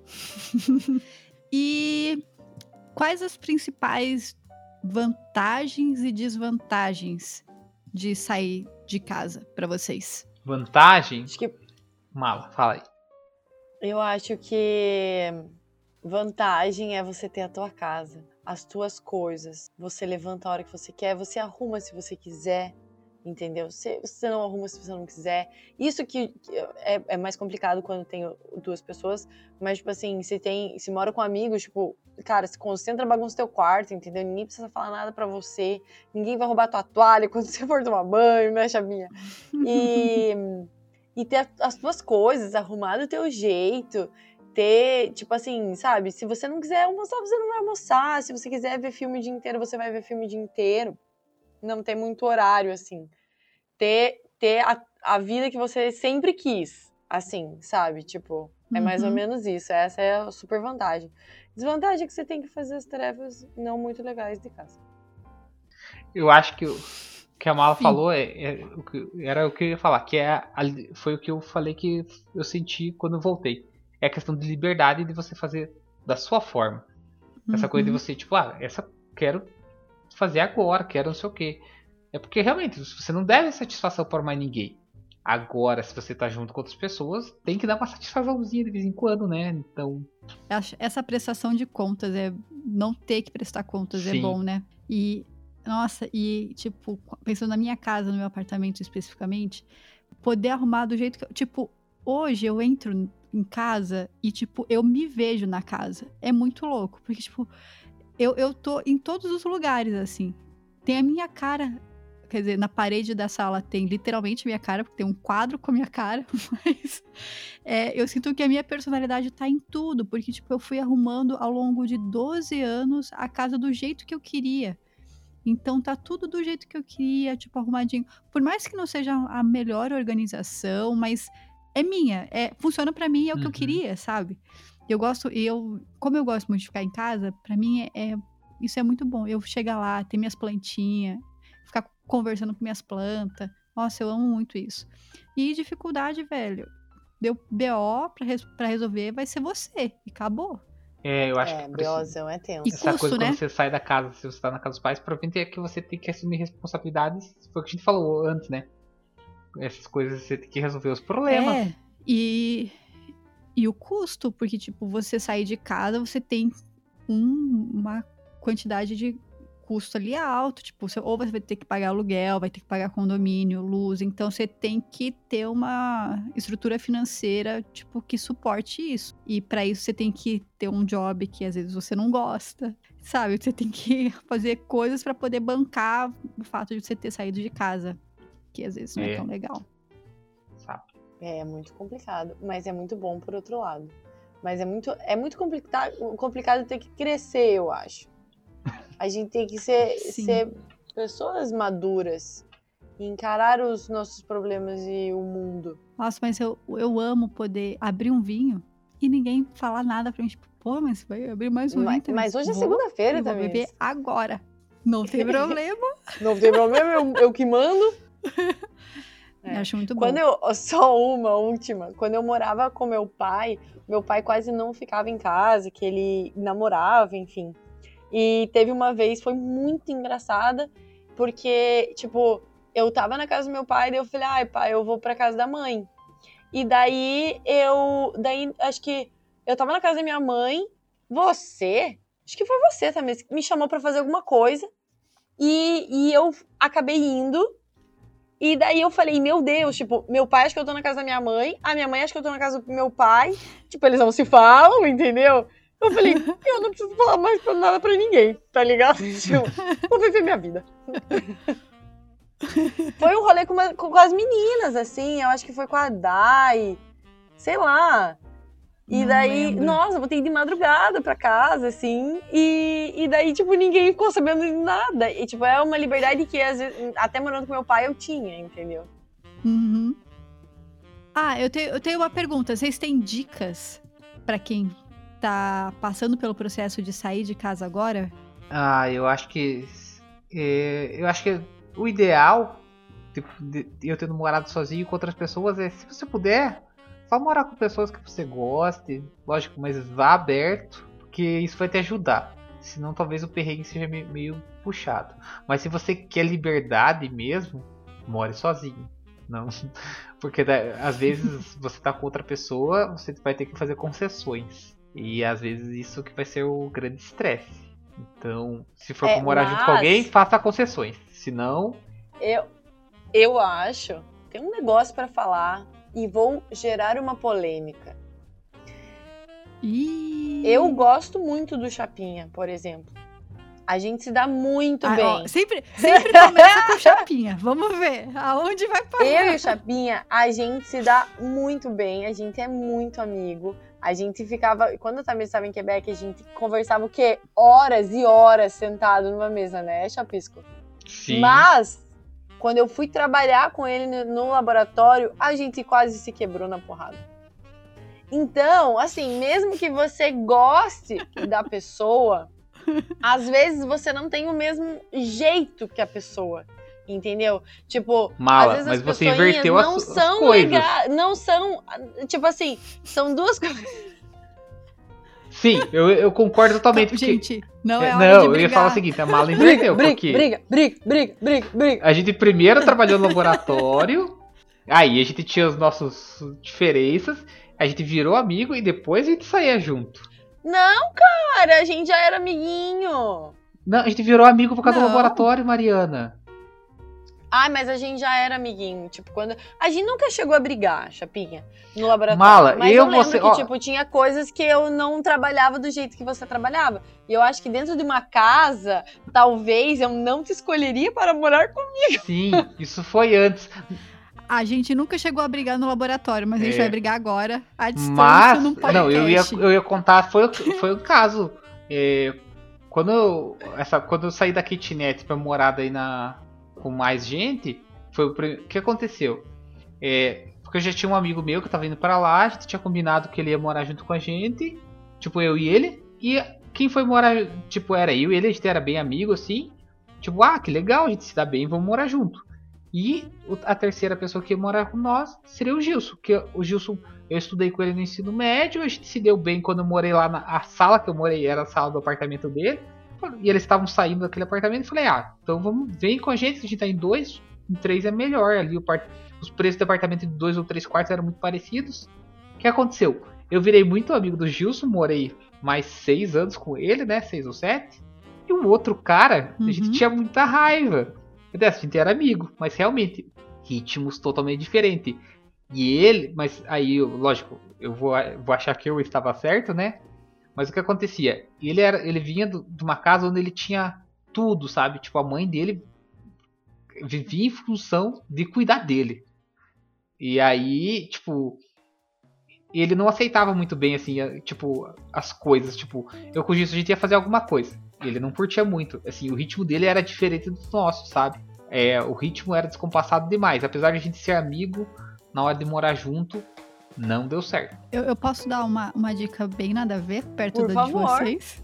S1: E quais as principais vantagens e desvantagens de sair de casa pra vocês?
S3: Vantagem,
S2: Acho que
S3: mala, fala aí.
S2: eu acho que vantagem é você ter a tua casa, as tuas coisas. Você levanta a hora que você quer, você arruma se você quiser, entendeu? Você, você não arruma se você não quiser. Isso que, é, é mais complicado quando tem duas pessoas, mas tipo assim, se tem, se mora com amigos, tipo, cara, se concentra, bagunça teu quarto, entendeu? Ninguém precisa falar nada pra você, ninguém vai roubar tua toalha quando você for tomar banho, né, chavinha? E e ter as tuas coisas, arrumar do teu jeito, ter, tipo assim, sabe? Se você não quiser almoçar, você não vai almoçar. Se você quiser ver filme o dia inteiro, você vai ver filme o dia inteiro. Não ter muito horário, assim. Ter, ter a, a vida que você sempre quis, assim, sabe? Tipo, é mais ou
S1: Uhum.
S2: menos isso. Essa é a super vantagem. Desvantagem é que você tem que fazer as tarefas não muito legais de casa.
S3: Eu acho que o que a Mala
S1: Sim.
S3: falou é, é o que- era o que eu ia falar, que é a- foi o que eu falei que eu senti quando eu voltei. É a questão de liberdade de você fazer da sua forma. Essa coisa de
S1: Uhum.
S3: você, tipo, ah, essa quero fazer agora, quero não sei o quê. É porque realmente você não deve satisfação para mais ninguém. Agora, se você tá junto com outras pessoas, tem que dar uma satisfaçãozinha de vez em quando, né? Então.
S1: Essa prestação de contas é. Não ter que prestar contas é
S3: Sim.
S1: é bom, né? E. Nossa, e, tipo, pensando na minha casa, no meu apartamento especificamente, poder arrumar do jeito que. Eu, tipo, hoje eu entro em casa e, tipo, eu me vejo na casa. É muito louco. Porque, tipo, eu, eu tô em todos os lugares, assim. Tem a minha cara quer dizer, na parede da sala tem literalmente minha cara, porque tem um quadro com a minha cara, mas é, eu sinto que a minha personalidade tá em tudo, porque, tipo, eu fui arrumando ao longo de 12 anos a casa do jeito que eu queria. Então tá tudo do jeito que eu queria, tipo, arrumadinho. Por mais que não seja a melhor organização, mas é minha, é, funciona para mim, é o
S3: Uhum.
S1: que eu queria, sabe? Eu gosto, e eu, como eu gosto muito de ficar em casa, para mim é, é isso é muito bom. Eu chegar lá, ter minhas plantinhas, ficar conversando com minhas plantas. Nossa, eu amo muito isso. E dificuldade, velho. Deu BO pra, res pra resolver, vai ser você. E acabou.
S3: É, eu acho
S2: É,
S3: que
S2: BOzão é tenso.
S3: Essa
S1: custo,
S3: coisa
S1: né?
S3: quando você sai da casa, se você tá na casa dos pais, provavelmente é que você tem que assumir responsabilidades. Foi o que a gente falou antes, né? Essas coisas você tem que resolver os problemas.
S1: É. E, e o custo, porque, tipo, você sair de casa, você tem um- uma quantidade de custo ali alto. Tipo, você, ou você vai ter que pagar aluguel, vai ter que pagar condomínio, luz. Então, você tem que ter uma estrutura financeira, tipo, que suporte isso. E para isso, você tem que ter um job que às vezes você não gosta. Sabe? Você tem que fazer coisas para poder bancar o fato de você ter saído de casa. Que às vezes não é
S3: É.
S1: tão legal.
S3: Sabe?
S2: É muito complicado, mas é muito bom por outro lado. Mas é muito, é muito complicado, complicado ter que crescer, eu acho. A gente tem que ser, ser pessoas maduras e encarar os nossos problemas e o mundo.
S1: Nossa, mas eu, eu amo poder abrir um vinho e ninguém falar nada pra mim. Tipo, pô, mas vai abrir mais um
S2: Mas,
S1: vinho. também.
S2: mas hoje é segunda-feira
S1: eu vou
S2: também.
S1: beber agora. Não tem problema.
S2: Não tem problema, eu, eu que mando. É.
S1: Eu acho muito bom.
S2: Quando eu, só uma última, quando eu morava com meu pai, meu pai quase não ficava em casa, que ele namorava, enfim. E teve uma vez, foi muito engraçada, porque, tipo, eu tava na casa do meu pai, daí eu falei, ai, pai, eu vou pra casa da mãe. E daí eu, daí acho que eu tava na casa da minha mãe, você, acho que foi você também, me chamou pra fazer alguma coisa, e, e eu acabei indo, e daí eu falei, meu Deus, tipo, meu pai acha que eu tô na casa da minha mãe, a minha mãe acha que eu tô na casa do meu pai, tipo, eles não se falam, entendeu? Eu falei, eu não preciso falar mais pra nada pra ninguém, tá ligado? Tipo, vou viver minha vida. Foi um rolê com, uma- com as meninas, assim, eu acho que foi com a Dai, sei lá. E
S1: Não
S2: daí,
S1: lembro.
S2: nossa, eu voltei de madrugada pra casa, assim, e, e daí, tipo, ninguém ficou sabendo de nada. E, tipo, é uma liberdade que, às vezes, até morando com meu pai, eu tinha, entendeu?
S1: Uhum. Ah, eu tenho, eu tenho uma pergunta. Vocês têm dicas pra quem tá passando pelo processo de sair de casa agora?
S3: Ah, eu acho que. é, eu acho que o ideal, tipo, de eu tendo morado sozinho com outras pessoas, é se você puder, vá morar com pessoas que você goste, lógico, mas vá aberto, porque isso vai te ajudar. Senão talvez o perrengue seja me- meio puxado. Mas se você quer liberdade mesmo, more sozinho. Não, porque às vezes você tá com outra pessoa, você vai ter que fazer concessões. E às vezes isso que vai ser o grande estresse. Então, se for
S2: É,
S3: pra morar junto com
S2: mas-
S3: alguém, faça concessões. Senão,
S2: Eu, eu acho, tem um negócio pra falar e vou gerar uma polêmica.
S1: Ih.
S2: Eu gosto muito do Chapinha, por exemplo. A gente se dá muito
S1: Ah,
S2: bem.
S1: ó, sempre, sempre começa com chapinha. Vamos ver aonde vai parar.
S2: Eu e o Chapinha, a gente se dá muito bem, a gente é muito amigo. A gente ficava, quando eu também estava em Quebec, a gente conversava o quê? Horas e horas sentado numa mesa, né, Chapisco?
S3: sim.
S2: Mas, quando eu fui trabalhar com ele no, laboratório, a gente quase se quebrou na porrada. Então, assim, mesmo que você goste da pessoa, às vezes você não tem o mesmo jeito que a pessoa. Entendeu? Tipo,
S3: Mala,
S2: às vezes
S3: mas
S2: as
S3: você inverteu as-
S2: não
S3: as
S2: são
S3: coisas.
S2: lega- não são, tipo assim, são duas coisas.
S3: Sim, eu, eu concordo totalmente. porque-
S1: Gente, não é
S3: É,
S1: hora
S3: não,
S1: de
S3: eu ia falar o seguinte, a mala inverteu,
S2: briga,
S3: porque
S2: briga, briga, briga, briga, briga.
S3: a gente primeiro trabalhou no laboratório, Aí a gente tinha as nossas diferenças, a gente virou amigo e depois a gente saía junto.
S4: Não, cara, a gente já era amiguinho.
S3: Não, a gente virou amigo por causa
S1: Não.
S3: do laboratório, Mariana.
S4: Ai, mas a gente já era amiguinho. Tipo, quando. A gente nunca chegou a brigar, Chapinha, no laboratório.
S3: Mala,
S4: mas
S3: eu,
S4: eu lembro
S3: você-
S4: que,
S3: ó.
S4: tipo, tinha coisas que eu não trabalhava do jeito que você trabalhava. E eu acho que dentro de uma casa, talvez eu não te escolheria para morar com.
S3: Sim, isso foi antes.
S1: A gente nunca chegou a brigar no laboratório, mas a gente
S3: É.
S1: vai brigar agora, à distância,
S3: Mas,
S1: num podcast.
S3: não, eu ia, eu ia contar, foi, o- foi o caso. É, quando, eu, essa, quando eu saí da kitnet pra morar daí na, com mais gente, foi o prim- que aconteceu? É, porque eu já tinha um amigo meu que tava indo pra lá, a gente tinha combinado que ele ia morar junto com a gente, tipo eu e ele, e quem foi morar, tipo, era eu e ele, a gente era bem amigo assim, tipo, ah, que legal, a gente se dá bem, vamos morar junto. E a terceira pessoa que ia morar com nós seria o Gilson, que o Gilson eu estudei com ele no ensino médio, a gente se deu bem quando eu morei lá na a sala que eu morei, era a sala do apartamento dele. E eles estavam saindo daquele apartamento e falei, ah, então vamos, vem com a gente, a gente tá em dois, em três é melhor. Ali o part... os preços do apartamento de dois ou três quartos eram muito parecidos. O que aconteceu? Eu virei muito amigo do Gilson, morei mais seis anos com ele, né? Seis ou sete. E o outro cara, a gente
S1: Uhum.
S3: tinha muita raiva. Até a gente era amigo, mas realmente, ritmos totalmente diferentes. E ele, mas aí, lógico, eu vou, vou achar que eu estava certo, né? Mas o que acontecia? Ele era, ele vinha do- de uma casa onde ele tinha tudo, sabe? Tipo, a mãe dele vivia em função de cuidar dele. E aí, tipo, ele não aceitava muito bem, assim, tipo, as coisas. Tipo, eu com isso a gente ia fazer alguma coisa. Ele não curtia muito. Assim, o ritmo dele era diferente do nosso, sabe? É, o ritmo era descompassado demais. Apesar de a gente ser amigo, na hora de morar junto, não deu certo.
S1: Eu, eu posso dar uma, uma dica bem nada a ver, perto
S4: Por
S1: da de vocês?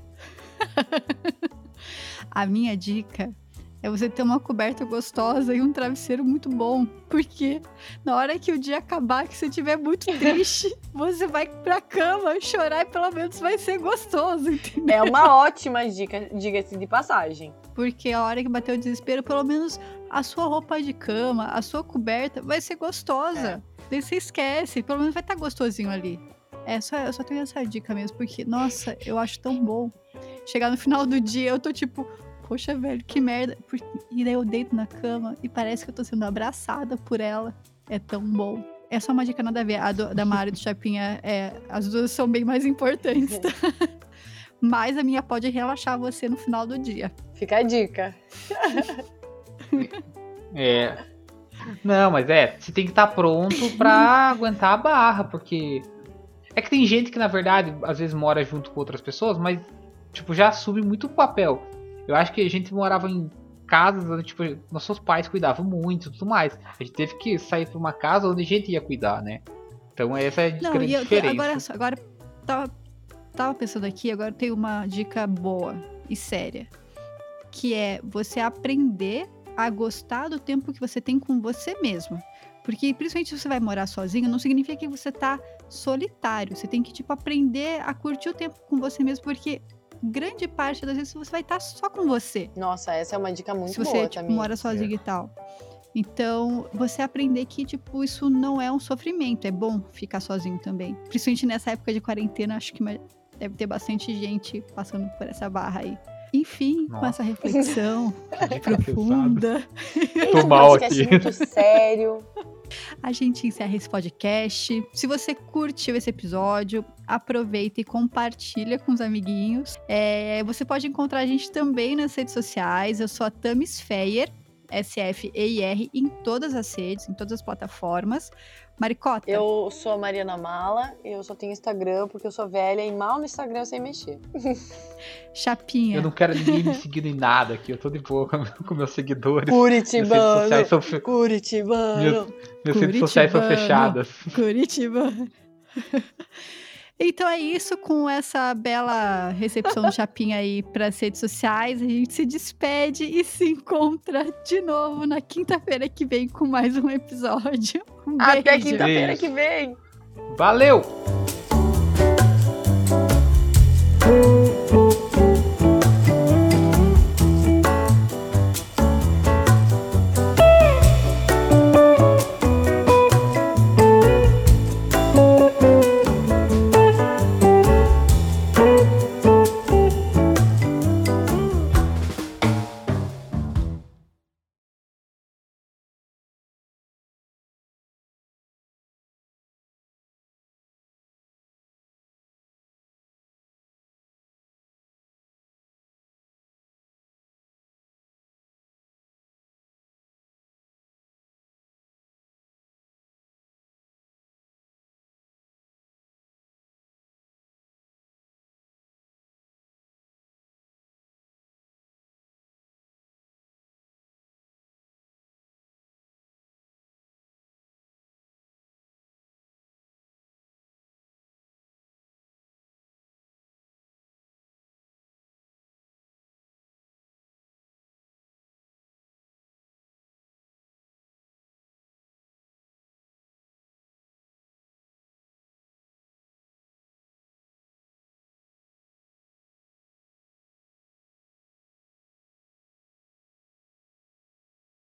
S1: a minha dica é você ter uma coberta gostosa e um travesseiro muito bom. Porque na hora que o dia acabar, que você estiver muito triste, você vai pra cama chorar e pelo menos vai ser gostoso, entendeu?
S4: É uma ótima dica, diga-se de passagem.
S1: Porque a hora que bater o desespero, pelo menos a sua roupa de cama, a sua coberta vai ser gostosa. Daí você esquece, pelo menos vai estar gostosinho ali. É, só, eu só tenho essa dica mesmo, porque, nossa, eu acho tão bom. Chegar no final do dia, eu tô tipo, poxa, velho, que merda. Por- E daí eu deito na cama e parece que eu tô sendo abraçada por ela. É tão bom. É só uma dica nada a ver. A do- da Mari e do Chapinha, é, as duas são bem mais importantes, tá? Mas a minha pode relaxar você no final do dia.
S4: Fica a dica.
S3: É. Não, mas é, você tem que estar pronto pra aguentar a barra, porque. É que tem gente que, na verdade, às vezes mora junto com outras pessoas, mas, tipo, já assume muito o papel. Eu acho que a gente morava em casas onde, tipo, nossos pais cuidavam muito e tudo mais. A gente teve que sair pra uma casa onde a gente ia cuidar, né? Então essa é a
S1: Não,
S3: grande
S1: eu,
S3: diferença.
S1: agora, agora tava, tava pensando aqui, agora tem uma dica boa e séria. Que é você aprender a gostar do tempo que você tem com você mesmo. Porque, principalmente se você vai morar sozinho, não significa que você tá solitário. Você tem que, tipo, aprender a curtir o tempo com você mesmo, porque grande parte das vezes você vai estar só com você
S4: Nossa, essa é uma dica muito
S1: se você
S4: boa
S1: tipo, mora sozinho e tal. Então, você aprender que, tipo, isso não é um sofrimento. É bom ficar sozinho também. Principalmente nessa época de quarentena, acho que deve ter bastante gente passando por essa barra aí. Enfim, com
S3: Nossa.
S1: essa reflexão profunda,
S3: Tô
S4: um
S3: mal aqui.
S4: muito sério.
S1: a gente encerra esse podcast. Se você curtiu esse episódio, aproveita e compartilha com os amiguinhos. É, você pode encontrar a gente também nas redes sociais. Eu sou a Tamis Feyer, S-F-E-I-R, em todas as redes, em todas as plataformas. Maricota,
S4: Eu sou a Mariana Mala, eu só tenho Instagram porque eu sou velha e mal no Instagram eu sei mexer.
S1: Chapinha.
S3: Eu não quero ninguém me seguindo em nada aqui. Eu tô de boa com, meus seguidores. Minhas
S4: Curitibano,
S3: são, fe-
S4: Curitibano.
S3: minhas, minhas redes sociais são
S1: Curitibano.
S3: fechadas.
S1: Curitiba. Então é isso, com essa bela recepção do Chapinha aí para as redes sociais, a gente se despede e se encontra de novo na quinta-feira que vem com mais um episódio. Um
S4: Até
S1: beijo.
S4: quinta-feira que vem.
S3: Valeu!